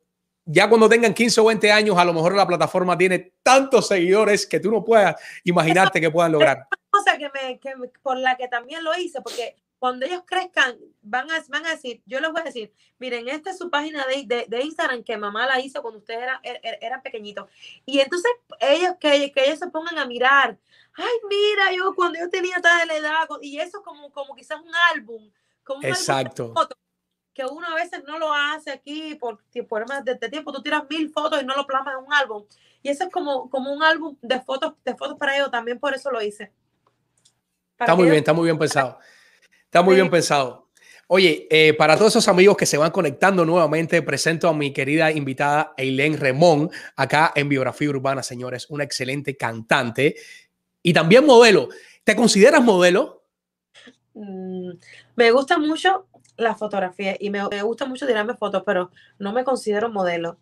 ya cuando tengan 15 o 20 años, a lo mejor la plataforma tiene tantos seguidores que tú no puedas imaginarte que puedan lograr. [LAUGHS] cosa que me, que por la que también lo hice, porque cuando ellos crezcan, van a, van a decir, yo les voy a decir, miren, esta es su página de, de, de Instagram que mamá la hizo cuando ustedes eran, er- er- eran pequeñitos. Y entonces ellos, que, que ellos se pongan a mirar, ay, mira, yo cuando yo tenía tal edad, y eso como, como quizás un álbum, como un álbum de Exacto. fotos, que uno a veces no lo hace aquí por, más de, de tiempo, tú tiras mil fotos y no lo plasmas en un álbum. Y eso es como, como un álbum de fotos, de fotos para ellos, también por eso lo hice. Para Está muy ellos- bien, está muy bien pensado. Está muy Sí. bien pensado. Oye, eh, para todos esos amigos que se van conectando nuevamente, presento a mi querida invitada Eileen Remón, acá en Biografía Urbana, señores, una excelente cantante y también modelo. ¿Te consideras modelo? Mm, me gusta mucho la fotografía y me, me gusta mucho tirarme fotos, pero no me considero modelo.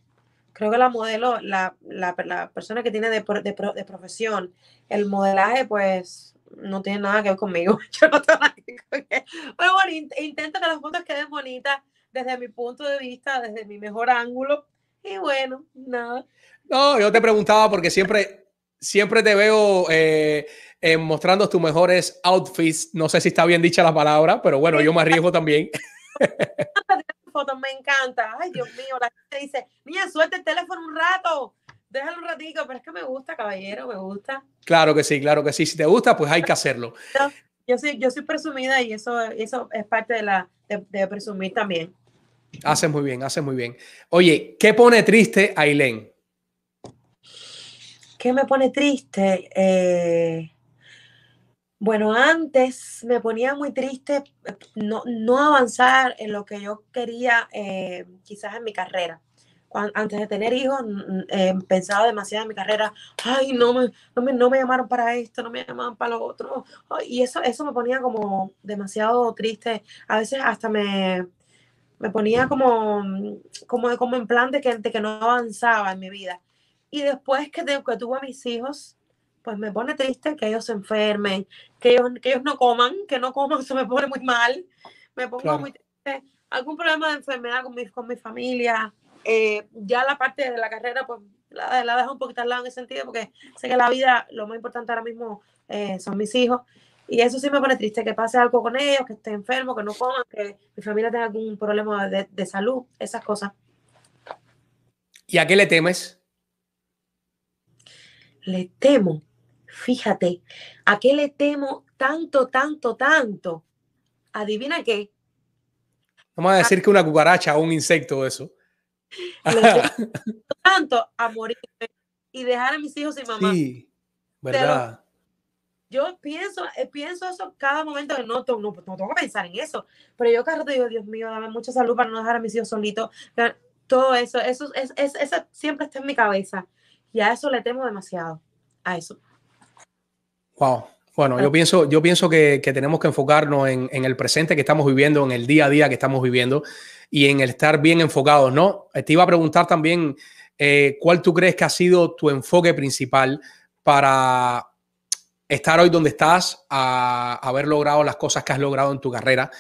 Creo que la modelo, la, la, la persona que tiene de, de, de profesión, el modelaje, pues no tiene nada que ver conmigo. [LAUGHS] Yo no tengo nada que ver con él. Pero bueno, in- intento que las fotos queden bonitas desde mi punto de vista, desde mi mejor ángulo. Y bueno, nada. No, yo te preguntaba porque siempre, siempre te veo eh, eh, mostrando tus mejores outfits. No sé si está bien dicha la palabra, pero bueno, yo me arriesgo también. [LAUGHS] [LAUGHS] fotos, me encanta. Ay, Dios mío, la gente dice, niña, suelta el teléfono un rato, déjalo un ratico, pero es que me gusta, caballero, me gusta. Claro que sí, claro que sí. Si te gusta, pues hay que [LAUGHS] hacerlo. Yo soy, yo soy presumida y eso, eso es parte de la de, de presumir también. Haces muy bien, haces muy bien. Oye, ¿qué pone triste a Ailén? ¿Qué me pone triste? Eh, bueno, antes me ponía muy triste eh, no, no avanzar en lo que yo quería, eh, quizás en mi carrera. Antes de tener hijos, eh, pensaba demasiado en mi carrera. Ay, no me, no me, no me llamaron para esto, no me llamaron para lo otro. Ay, y eso, eso me ponía como demasiado triste. A veces hasta me, me ponía como, como, como en plan de que, de que no avanzaba en mi vida. Y después que, te- que tuve a mis hijos, pues me pone triste que ellos se enfermen, que ellos, que ellos no coman, que no coman, [LAUGHS] eso me pone muy mal. Me pongo Claro. muy triste. Algún problema de enfermedad con mi, con mi familia. Eh, ya la parte de la carrera, pues la, la dejo un poquito al lado en ese sentido, porque sé que la vida, lo más importante ahora mismo eh, son mis hijos. Y eso sí me pone triste, que pase algo con ellos, que esté enfermo, que no coman, que mi familia tenga algún problema de, de salud, esas cosas. ¿Y a qué le temes? Le temo, fíjate, ¿a qué le temo tanto, tanto, tanto? Adivina qué. Vamos a decir que una cucaracha o un insecto de eso. [LAUGHS] Tanto a morirme y dejar a mis hijos sin mamá. Sí, ¿verdad? Yo pienso, eh, pienso eso cada momento que no, no, no tengo que pensar en eso. Pero yo cada rato digo, Dios mío, dame mucha salud para no dejar a mis hijos solitos. Todo eso, eso, es, es- eso siempre está en mi cabeza. Y a eso le temo demasiado. A eso. Wow. Bueno, yo pienso, yo pienso que, que tenemos que enfocarnos en, en el presente que estamos viviendo, en el día a día que estamos viviendo y en el estar bien enfocados, ¿no? Te iba a preguntar también eh, cuál tú crees que ha sido tu enfoque principal para estar hoy donde estás, a haber logrado las cosas que has logrado en tu carrera.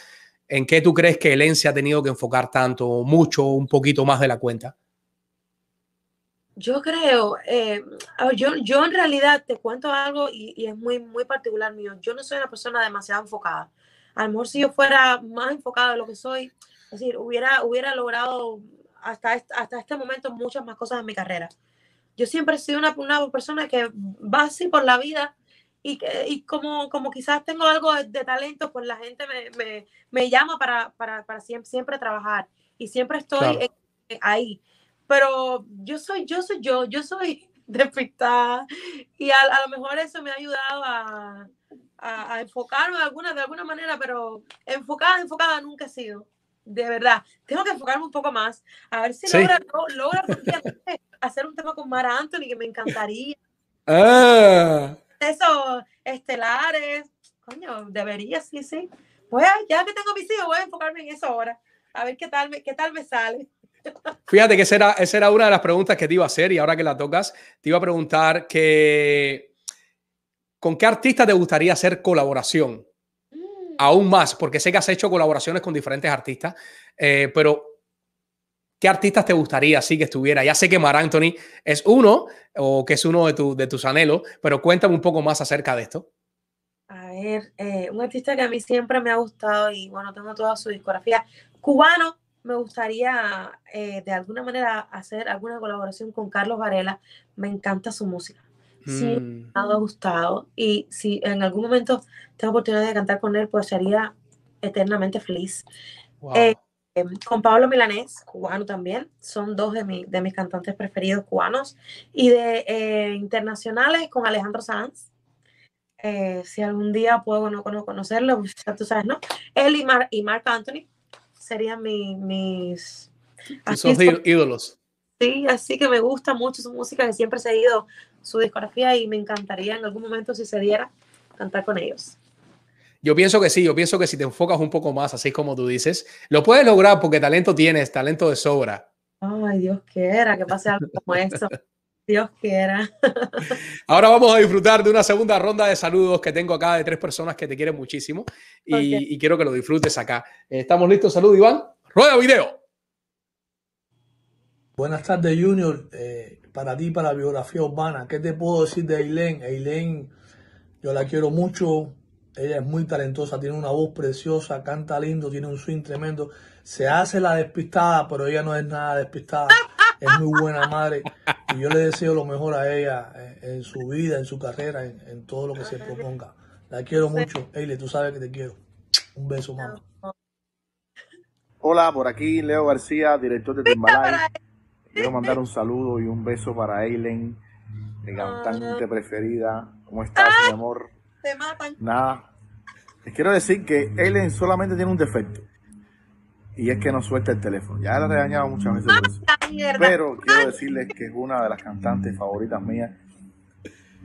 ¿En qué tú crees que Helen se ha tenido que enfocar tanto, mucho, un poquito más de la cuenta? Yo creo, eh, yo, yo en realidad te cuento algo y, y es muy, muy particular mío. Yo no soy una persona demasiado enfocada. A lo mejor si yo fuera más enfocada de lo que soy, es decir, hubiera, hubiera logrado hasta este, hasta este momento muchas más cosas en mi carrera. Yo siempre he sido una, una persona que va así por la vida y, que, y como, como quizás tengo algo de, de talento, pues la gente me, me, me llama para, para, para siempre, siempre trabajar y siempre estoy Claro. en- ahí pero yo soy, yo soy yo, yo soy [LAUGHS] despistada y a, a lo mejor eso me ha ayudado a, a, a enfocarme de alguna, de alguna manera, pero enfocada, enfocada nunca he sido, de verdad. Tengo que enfocarme un poco más, a ver si Sí. logra, lo- logra [LAUGHS] hacer un tema con Mara Anthony, que me encantaría, Ah, esos estelares, coño, debería, sí, sí. Pues ya que tengo mis hijos, voy a enfocarme en eso ahora, a ver qué tal me, qué tal me sale. [LAUGHS] Fíjate que esa era, esa era una de las preguntas que te iba a hacer y ahora que la tocas, te iba a preguntar que ¿con qué artista te gustaría hacer colaboración? Aún más, porque sé que has hecho colaboraciones con diferentes artistas, eh, pero ¿qué artistas te gustaría así que estuviera? Ya sé que Mar Anthony es uno o que es uno de, tu- de tus anhelos, pero cuéntame un poco más acerca de esto. A ver, eh, un artista que a mí siempre me ha gustado y bueno, tengo toda su discografía. Cubano, me gustaría eh, de alguna manera hacer alguna colaboración con Carlos Varela. Me encanta su música. Sí, Mm, me ha gustado y si en algún momento tengo oportunidad de cantar con él, pues sería eternamente feliz. wow. Eh, em, con Pablo Milanés, cubano también, son dos de, mi- de mis cantantes preferidos cubanos. Y de eh, internacionales, con Alejandro Sanz. Eh, si algún día puedo no, no conocerlo, pues, [LAUGHS] ya tú sabes, ¿no? Él y, Mar, y Marc Anthony serían mi- mis... De ídolos. Sí, así que me gusta mucho su música, que siempre he seguido su discografía y me encantaría en algún momento, si se diera, cantar con ellos. Yo pienso que sí, yo pienso que si te enfocas un poco más, así como tú dices, lo puedes lograr porque talento tienes, talento de sobra. Ay, Dios quiera que pase algo como eso. Dios quiera. [LAUGHS] Ahora vamos a disfrutar de una segunda ronda de saludos que tengo acá de tres personas que te quieren muchísimo y, quiero que lo disfrutes acá. Eh, ¿Estamos listos? Salud, Iván. Rueda video. Buenas tardes, Junior. Eh, para ti, para la biografía urbana, ¿qué te puedo decir de Eileen? Eileen, yo la quiero mucho. Ella es muy talentosa, tiene una voz preciosa, canta lindo, tiene un swing tremendo. Se hace la despistada, pero ella no es nada despistada. Es muy buena madre. Y yo le deseo lo mejor a ella eh, en, su vida, en su carrera, en, en todo lo que se proponga. La quiero mucho. Eileen, tú sabes que te quiero. Un beso, mamá. Hola, por aquí Leo García, director de Timbalay. Quiero [LAUGHS] mandar un saludo y un beso para Eileen, mi cantante preferida. ¿Cómo estás, mi amor? Te matan. Nada. Les quiero decir que Eileen solamente tiene un defecto. Y es que no suelta el teléfono. Ya la he regañado muchas veces por eso. Mierda. Pero quiero decirles que es una de las cantantes favoritas mías.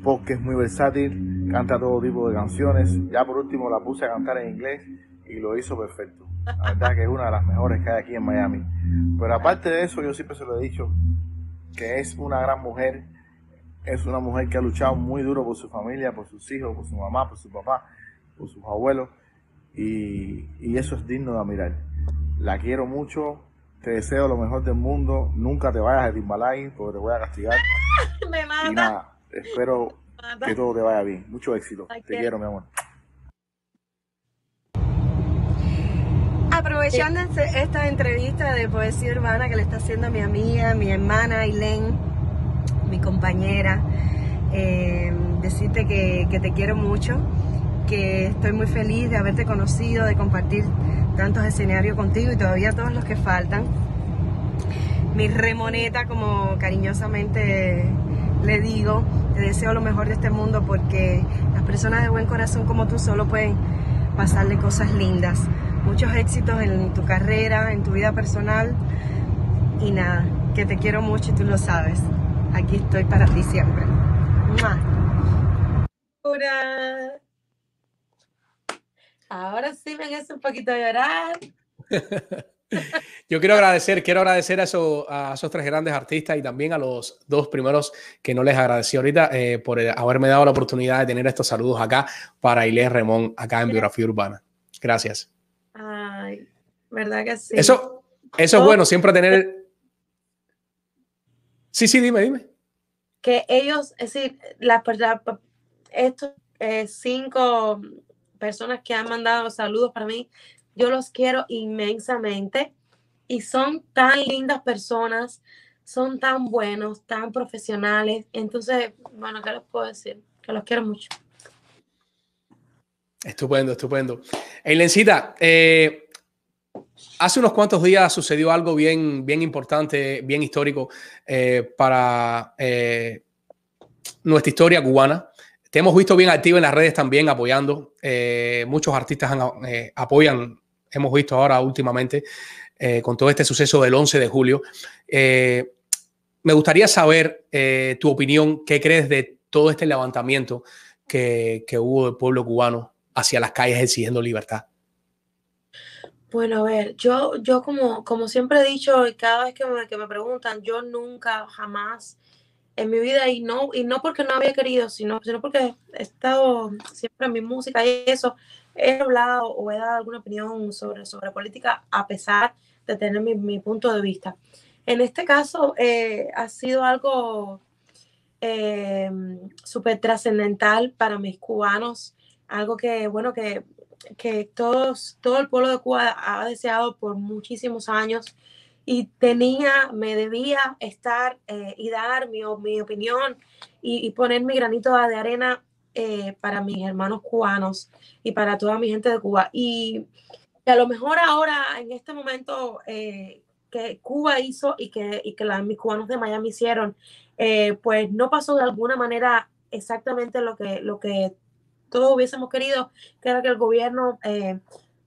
Porque es muy versátil, canta todo tipo de canciones. Ya por último la puse a cantar en inglés y lo hizo perfecto. La verdad que es una de las mejores que hay aquí en Miami. Pero aparte de eso, yo siempre se lo he dicho, que es una gran mujer. Es una mujer que ha luchado muy duro por su familia, por sus hijos, por su mamá, por su papá, por sus abuelos. Y, y eso es digno de admirar. La quiero mucho, te deseo lo mejor del mundo. Nunca te vayas de Timbalay porque te voy a castigar. [LAUGHS] Me Y nada, espero que todo te vaya bien. Mucho éxito. Te quiero, mi amor. Aprovechando este- esta entrevista de poesía urbana que le está haciendo mi amiga, mi hermana Ailén, mi compañera, eh, decirte que, que te quiero mucho, que estoy muy feliz de haberte conocido, de compartir tantos escenarios contigo y todavía todos los que faltan. Mi remoneta, como cariñosamente le digo, te deseo lo mejor de este mundo porque las personas de buen corazón como tú solo pueden pasarle cosas lindas. Muchos éxitos en tu carrera, en tu vida personal y nada, que te quiero mucho y tú lo sabes. Aquí estoy para ti siempre. ¡Mua! Ahora, ahora sí me hace un poquito llorar. [LAUGHS] Yo quiero agradecer, quiero agradecer a, eso- a esos tres grandes artistas y también a los dos primeros que no les agradecí ahorita eh, por haberme dado la oportunidad de tener estos saludos acá para Ilés Remón, acá en Biografía Urbana. Gracias. Ay, ¿verdad que sí? Eso, eso es bueno, siempre tener... Sí, sí, dime, dime. que ellos, es decir, las per- la- estos eh, cinco personas que han mandado saludos para mí, yo los quiero inmensamente y son tan lindas personas, son tan buenos, tan profesionales. Entonces, bueno, ¿qué les puedo decir? Que los quiero mucho. Estupendo, estupendo. Eilencita, eh, hace unos cuantos días sucedió algo bien, bien importante, bien histórico eh, para eh, nuestra historia cubana. Te hemos visto bien activa en las redes también apoyando. Eh, muchos artistas apoyan, hemos visto ahora últimamente con todo este suceso del 11 de julio. Me gustaría saber tu opinión, qué crees de todo este levantamiento que, que hubo del pueblo cubano hacia las calles exigiendo libertad. Bueno, a ver, yo, yo como, como siempre he dicho, y cada vez que me, que me preguntan, yo nunca, jamás en mi vida, y no, y no porque no había querido, sino, sino porque he estado siempre en mi música y eso, he hablado o he dado alguna opinión sobre, sobre política a pesar de tener mi, mi punto de vista. En este caso, eh, ha sido algo eh, súper trascendental para mis cubanos, algo que, bueno, que que todos, todo el pueblo de Cuba ha deseado por muchísimos años y tenía, me debía estar eh, y dar mi, mi opinión y, poner mi granito de arena eh, para mis hermanos cubanos y para toda mi gente de Cuba. Y, a lo mejor ahora, en este momento eh, que Cuba hizo y que, y que mis cubanos de Miami hicieron, pues no pasó de alguna manera exactamente lo que, lo que todos hubiésemos querido que era que el gobierno eh,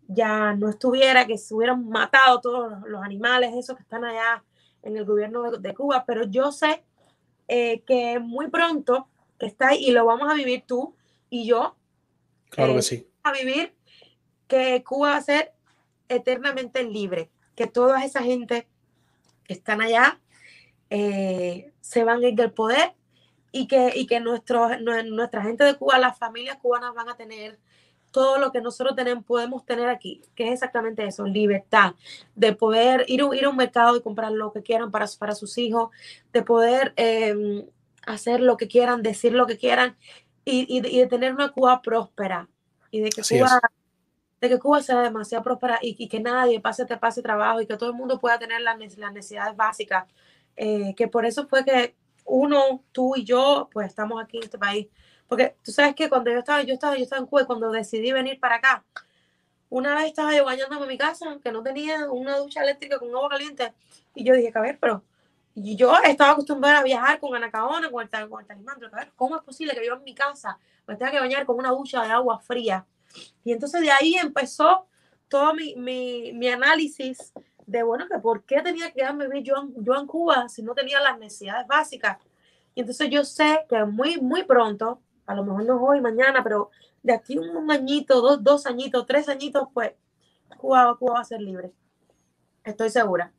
ya no estuviera, que se hubieran matado todos los animales, esos que están allá en el gobierno de, Cuba, pero yo sé eh, que muy pronto que está ahí y lo vamos a vivir tú y yo. Claro que eh, sí. A vivir que Cuba va a ser eternamente libre, que toda esa gente que están allá se van a ir del poder y que, y que nuestro, nuestra gente de Cuba, las familias cubanas van a tener todo lo que nosotros tenemos, podemos tener aquí, que es exactamente eso, libertad, de poder ir, ir a un mercado y comprar lo que quieran para, para sus hijos, de poder em, hacer lo que quieran, decir lo que quieran y, y, de, tener una Cuba próspera y de que Cuba... De que Cuba sea demasiado próspera y, que nadie pase, te pase trabajo y que todo el mundo pueda tener las, las necesidades básicas. Eh, que por eso fue que uno, tú y yo, pues estamos aquí en este país. Porque tú sabes que cuando yo estaba, yo estaba, yo estaba en Cuba, cuando decidí venir para acá, una vez estaba yo bañándome en mi casa, que no tenía una ducha eléctrica con agua caliente, y yo dije, a ver, pero yo estaba acostumbrada a viajar con anacaona, con el, con el talismán, pero a ver, ¿cómo es posible que yo en mi casa me tenga que bañar con una ducha de agua fría? Y entonces de ahí empezó todo mi, mi, mi análisis de, bueno, que por qué tenía que quedarme yo, yo en Cuba si no tenía las necesidades básicas. Y entonces yo sé que muy, muy pronto, a lo mejor no hoy, mañana, pero de aquí un añito, dos, dos añitos, tres añitos, pues Cuba, Cuba va a ser libre. Estoy segura.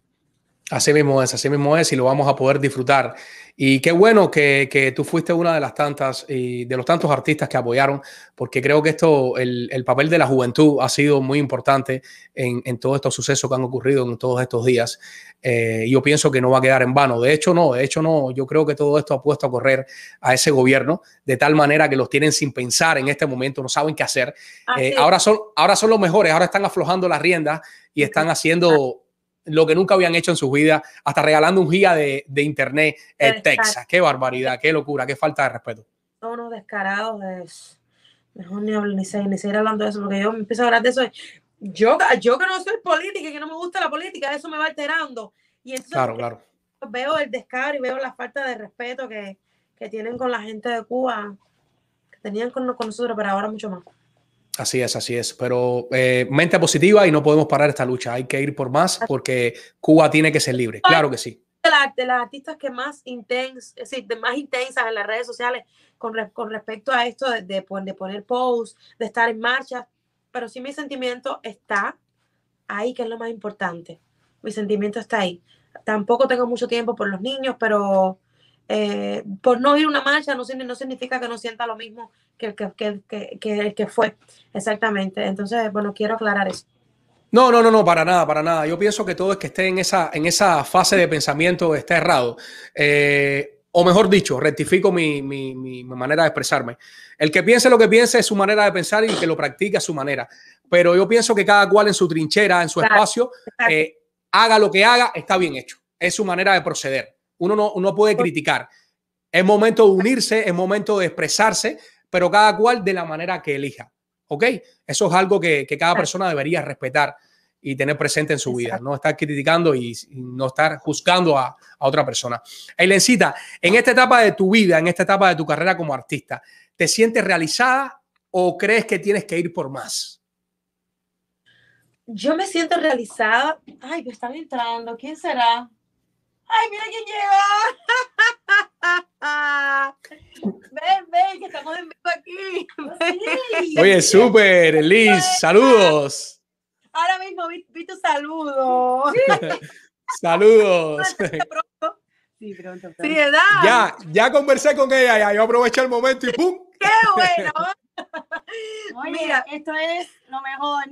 Así mismo es, así mismo es y lo vamos a poder disfrutar. Y qué bueno que, que tú fuiste una de las tantas y de los tantos artistas que apoyaron, porque creo que esto, el, el papel de la juventud ha sido muy importante en, en, todos estos sucesos que han ocurrido en todos estos días. Eh, yo pienso que no va a quedar en vano. De hecho, no, de hecho, no. Yo creo que todo esto ha puesto a correr a ese gobierno de tal manera que los tienen sin pensar en este momento, no saben qué hacer. Eh, ahora, son, ahora son los mejores, ahora están aflojando las riendas y están haciendo lo que nunca habían hecho en su vida, hasta regalando un giga de, de internet en Texas. Qué barbaridad, qué locura, qué falta de respeto. Son unos descarados. Es... Mejor ni, ni, seguir, hablando de eso, porque yo me empiezo a hablar de eso. Yo, yo que no soy política y que no me gusta la política, eso me va alterando. Y entonces claro, claro. veo el descaro y veo la falta de respeto que, que tienen con la gente de Cuba, que tenían con, con nosotros, pero ahora mucho más. Así es, así es. Pero eh, mente positiva y no podemos parar esta lucha. Hay que ir por más porque Cuba tiene que ser libre. Claro que sí. De, las artistas que más intens, es decir, de más intensas en las redes sociales con, con respecto a esto de, de, de poner posts, de estar en marcha. Pero sí mi sentimiento está ahí, que es lo más importante. Mi sentimiento está ahí. Tampoco tengo mucho tiempo por los niños, pero eh, por no ir a una marcha no, no significa que no sienta lo mismo que el que, que, que, el que fue. Exactamente. Entonces, bueno, quiero aclarar eso. No, no, no, no, para nada, para nada. Yo pienso que todo es que esté en esa, en esa fase de pensamiento está errado. Eh, o mejor dicho, rectifico mi, mi, mi, manera de expresarme. El que piense lo que piense es su manera de pensar y que lo practique a su manera. Pero yo pienso que cada cual en su trinchera, en su espacio, eh, haga lo que haga, está bien hecho. Es su manera de proceder. Uno no, uno puede criticar. Es momento de unirse, es momento de expresarse, pero cada cual de la manera que elija. ¿Ok? Eso es algo que, cada persona debería respetar y tener presente en su vida, no estar criticando y, no estar juzgando a, otra persona. Eilencita, en esta etapa de tu vida, en esta etapa de tu carrera como artista, ¿te sientes realizada o crees que tienes que ir por más? Yo me siento realizada. Ay, me están entrando. ¿Quién será? ¡Ay, mira quién llegó! [LAUGHS] ven, ven, que estamos en vivo aquí. Oye, súper, Liz, saludos. Ahora mismo vi, vi tu saludo. [LAUGHS] Saludos. [LAUGHS] Sí, pronto. Sí, ¿verdad? Ya, ya conversé con ella, ya yo aproveché el momento y ¡pum! ¡Qué bueno! Oye, Mira. esto es lo mejor.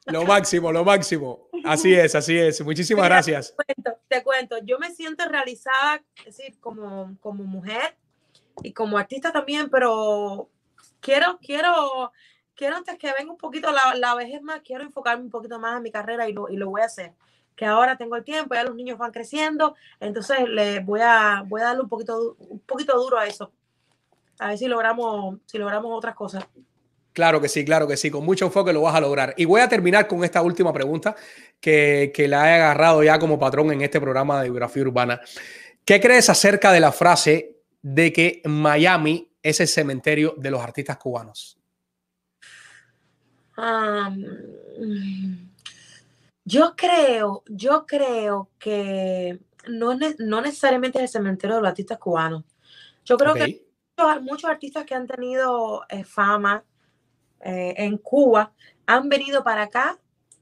[LAUGHS] Lo máximo, lo máximo. Así es, así es. Muchísimas Mira, gracias. Te cuento, te cuento, yo me siento realizada, es decir, como, como mujer y como artista también, pero quiero, quiero, quiero antes que venga un poquito la, la vejez más, quiero enfocarme un poquito más en mi carrera y lo, y lo voy a hacer. Que ahora tengo el tiempo, ya los niños van creciendo, entonces le voy a, voy a darle un poquito, un poquito duro a eso. A ver si logramos, si logramos otras cosas. Claro que sí, claro que sí. Con mucho enfoque lo vas a lograr. Y voy a terminar con esta última pregunta que, que la he agarrado ya como patrón en este programa de biografía urbana. ¿Qué crees acerca de la frase de que Miami es el cementerio de los artistas cubanos? Yo creo, yo creo que no, no necesariamente es el cementerio de los artistas cubanos. Yo creo que muchos, muchos artistas que han tenido eh, fama eh, en Cuba han venido para acá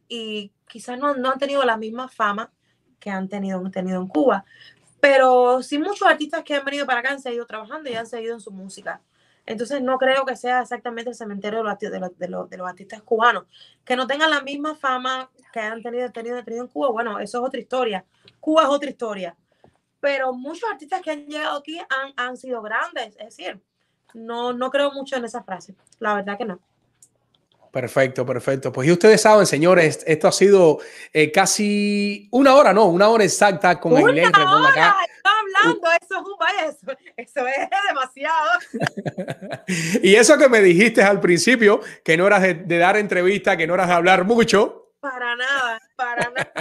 y quizás no, no han tenido la misma fama que han tenido, han tenido en Cuba. Pero sí muchos artistas que han venido para acá han seguido trabajando y han seguido en su música. Entonces no creo que sea exactamente el cementerio de los, de artistas cubanos. Que no tengan la misma fama que han tenido, tenido, tenido en Cuba, bueno, eso es otra historia. Cuba es otra historia. Pero muchos artistas que han llegado aquí han, han sido grandes. Es decir, no, no creo mucho en esa frase. La verdad que no. Perfecto, perfecto. Pues y ustedes saben, señores, esto ha sido eh, casi una hora, no, una hora exacta con ¡Una Ailén Remón acá. hora! Está hablando, eso es un vaya, eso, eso es demasiado. [LAUGHS] Y eso que me dijiste al principio, que no eras de, de dar entrevista, que no eras de hablar mucho. Para nada, para nada.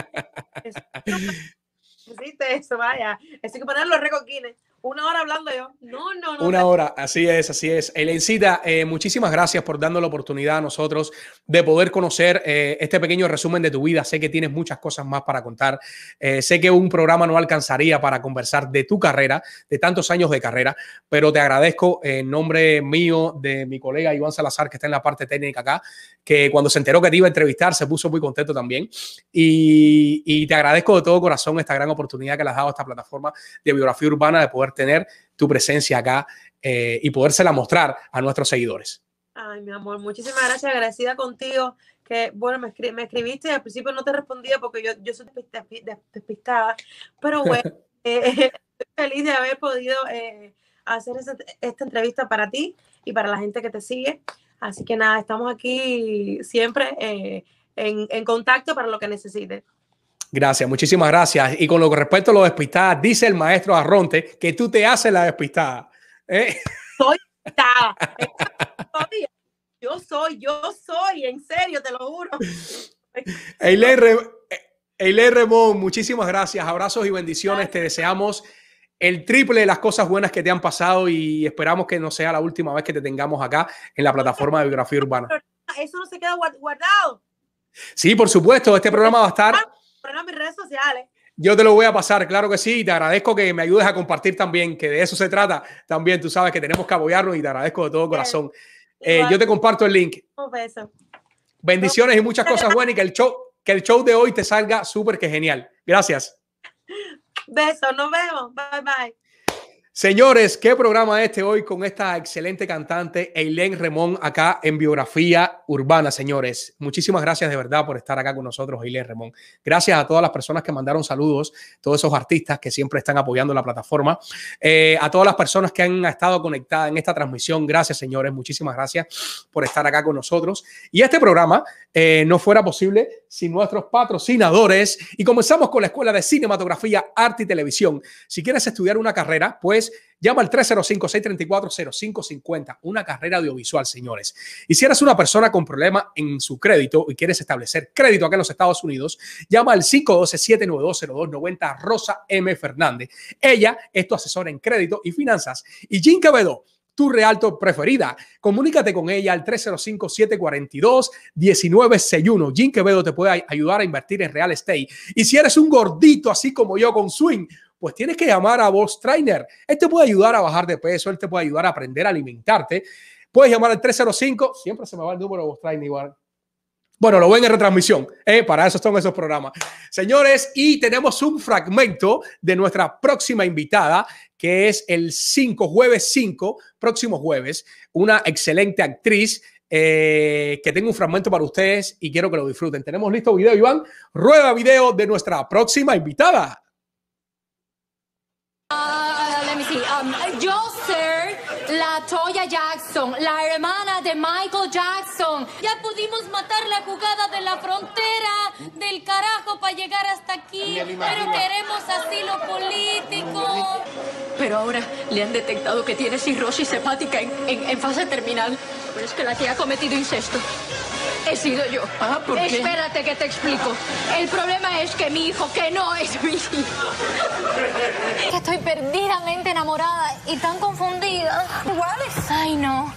Hiciste eso, vaya. Eso hay que ponerlo Guinness. Una hora hablando yo. No, no, no. Una hora, así es, así es. Elencita, eh, muchísimas gracias por darnos la oportunidad a nosotros de poder conocer eh, este pequeño resumen de tu vida. Sé que tienes muchas cosas más para contar. Eh, sé que un programa no alcanzaría para conversar de tu carrera, de tantos años de carrera, pero te agradezco en nombre mío, de mi colega Iván Salazar, que está en la parte técnica acá, que cuando se enteró que te iba a entrevistar se puso muy contento también. Y, y te agradezco de todo corazón esta gran oportunidad que le has dado a esta plataforma de biografía urbana de poder tener tu presencia acá eh, y podérsela mostrar a nuestros seguidores. Ay, mi amor, muchísimas gracias. Agradecida contigo. Que bueno, me, escri- me escribiste y al principio no te respondía porque yo, yo soy despista- des- despistada. Pero bueno, [LAUGHS] eh, [LAUGHS] estoy feliz de haber podido eh, hacer esa- esta entrevista para ti y para la gente que te sigue. Así que nada, estamos aquí siempre eh, en, en contacto para lo que necesites. Gracias, muchísimas gracias. Y con lo que respecto a lo despistada, dice el maestro Arronte que tú te haces la despistada. ¿eh? Despistada. Todavía. [LAUGHS] Yo soy, yo soy, en serio, te lo juro. Eileen Remón, muchísimas gracias. Abrazos y bendiciones. Te deseamos el triple de las cosas buenas que te han pasado y esperamos que no sea la última vez que te tengamos acá en la plataforma de biografía urbana. Eso no se queda guard- guardado. Sí, por supuesto, este programa va a estar Ponlo en mis redes sociales. Yo te lo voy a pasar, claro que sí, y te agradezco que me ayudes a compartir también, que de eso se trata también, tú sabes que tenemos que apoyarnos y te agradezco de todo corazón. Eh, yo te comparto el link. Un beso. Bendiciones y muchas cosas buenas y que el show, que el show de hoy te salga súper que genial. Gracias. [LAUGHS] Besos, nos vemos. Bye bye. Señores, qué programa este hoy con esta excelente cantante Eileen Remón acá en Biografía Urbana, señores. Muchísimas gracias de verdad por estar acá con nosotros, Eileen Remón. Gracias a todas las personas que mandaron saludos, todos esos artistas que siempre están apoyando la plataforma, Eh, a todas las personas que han estado conectadas en esta transmisión. Gracias, señores. Muchísimas gracias por estar acá con nosotros. Y este programa eh, no fuera posible sin nuestros patrocinadores. Y comenzamos con la Escuela de Cinematografía, Arte y Televisión. Si quieres estudiar una carrera, pues llama al 305-634-0550, una carrera audiovisual, señores. Y si eres una persona con problema en su crédito y quieres establecer crédito acá en los Estados Unidos, llama al 512-792-0290 Rosa M. Fernández. Ella es tu asesora en crédito y finanzas. Y Jim Quevedo, tu realtor preferida. Comunícate con ella al 305-742-1961. Jim Quevedo te puede ay- ayudar a invertir en real estate. Y si eres un gordito así como yo con swing, pues tienes que llamar a Boss Trainer. Él te puede ayudar a bajar de peso, él te puede ayudar a aprender a alimentarte. Puedes llamar al 305, siempre se me va el número de Boss Trainer igual. Bueno, lo ven en retransmisión, ¿eh? para eso son esos programas. Señores, y tenemos un fragmento de nuestra próxima invitada, que es el 5, jueves 5, próximo jueves, una excelente actriz. eh, que tengo un fragmento para ustedes y quiero que lo disfruten. Tenemos listo video, Iván. Rueda video de nuestra próxima invitada. Ah, let me see. Um, yo ser la Toya Jackson, la hermana de Michael Jackson. Ya pudimos matar la jugada de la frontera del carajo para llegar hasta aquí, pero queremos asilo político. Pero ahora le han detectado que tiene cirrosis hepática en, en- en fase terminal. Pero es que la que ha cometido incesto he sido yo. Ah, ¿por qué? Espérate que te explico. El problema es que mi hijo, que no es mi hijo. Estoy perdidamente enamorada y tan confundida. Iguales. Ay, no.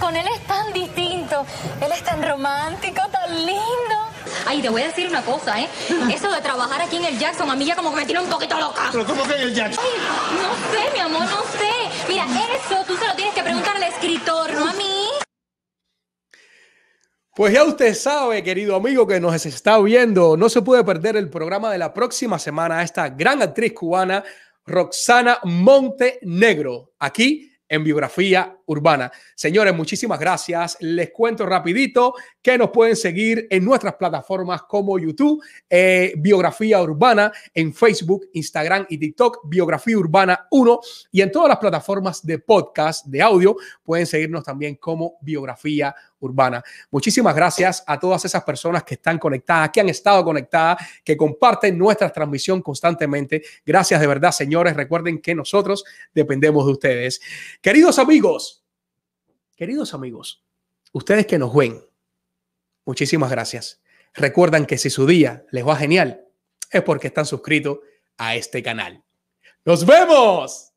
Con él es tan distinto. Él es tan romántico, tan lindo. Ay, te voy a decir una cosa, ¿eh? [LAUGHS] Eso de trabajar aquí en el Jackson a mí ya como que me tiene un poquito loca. ¿Pero cómo que en el Jackson? Ay, no sé, mi amor, no sé. Mira, eso tú se lo tienes que preguntar al escritor, no a mí. Pues ya usted sabe, querido amigo que nos está viendo, no se puede perder el programa de la próxima semana a esta gran actriz cubana, Roxana Montenegro, aquí en Biografía Urbana. Señores, muchísimas gracias. Les cuento rapidito que nos pueden seguir en nuestras plataformas como YouTube, eh, Biografía Urbana, en Facebook, Instagram y TikTok, Biografía Urbana 1 y en todas las plataformas de podcast, de audio, pueden seguirnos también como Biografía Urbana. Muchísimas gracias a todas esas personas que están conectadas, que han estado conectadas, que comparten nuestra transmisión constantemente. Gracias de verdad, señores. Recuerden que nosotros dependemos de ustedes. Queridos amigos, queridos amigos, ustedes que nos ven, muchísimas gracias. Recuerdan que si su día les va genial, es porque están suscritos a este canal. ¡Nos vemos!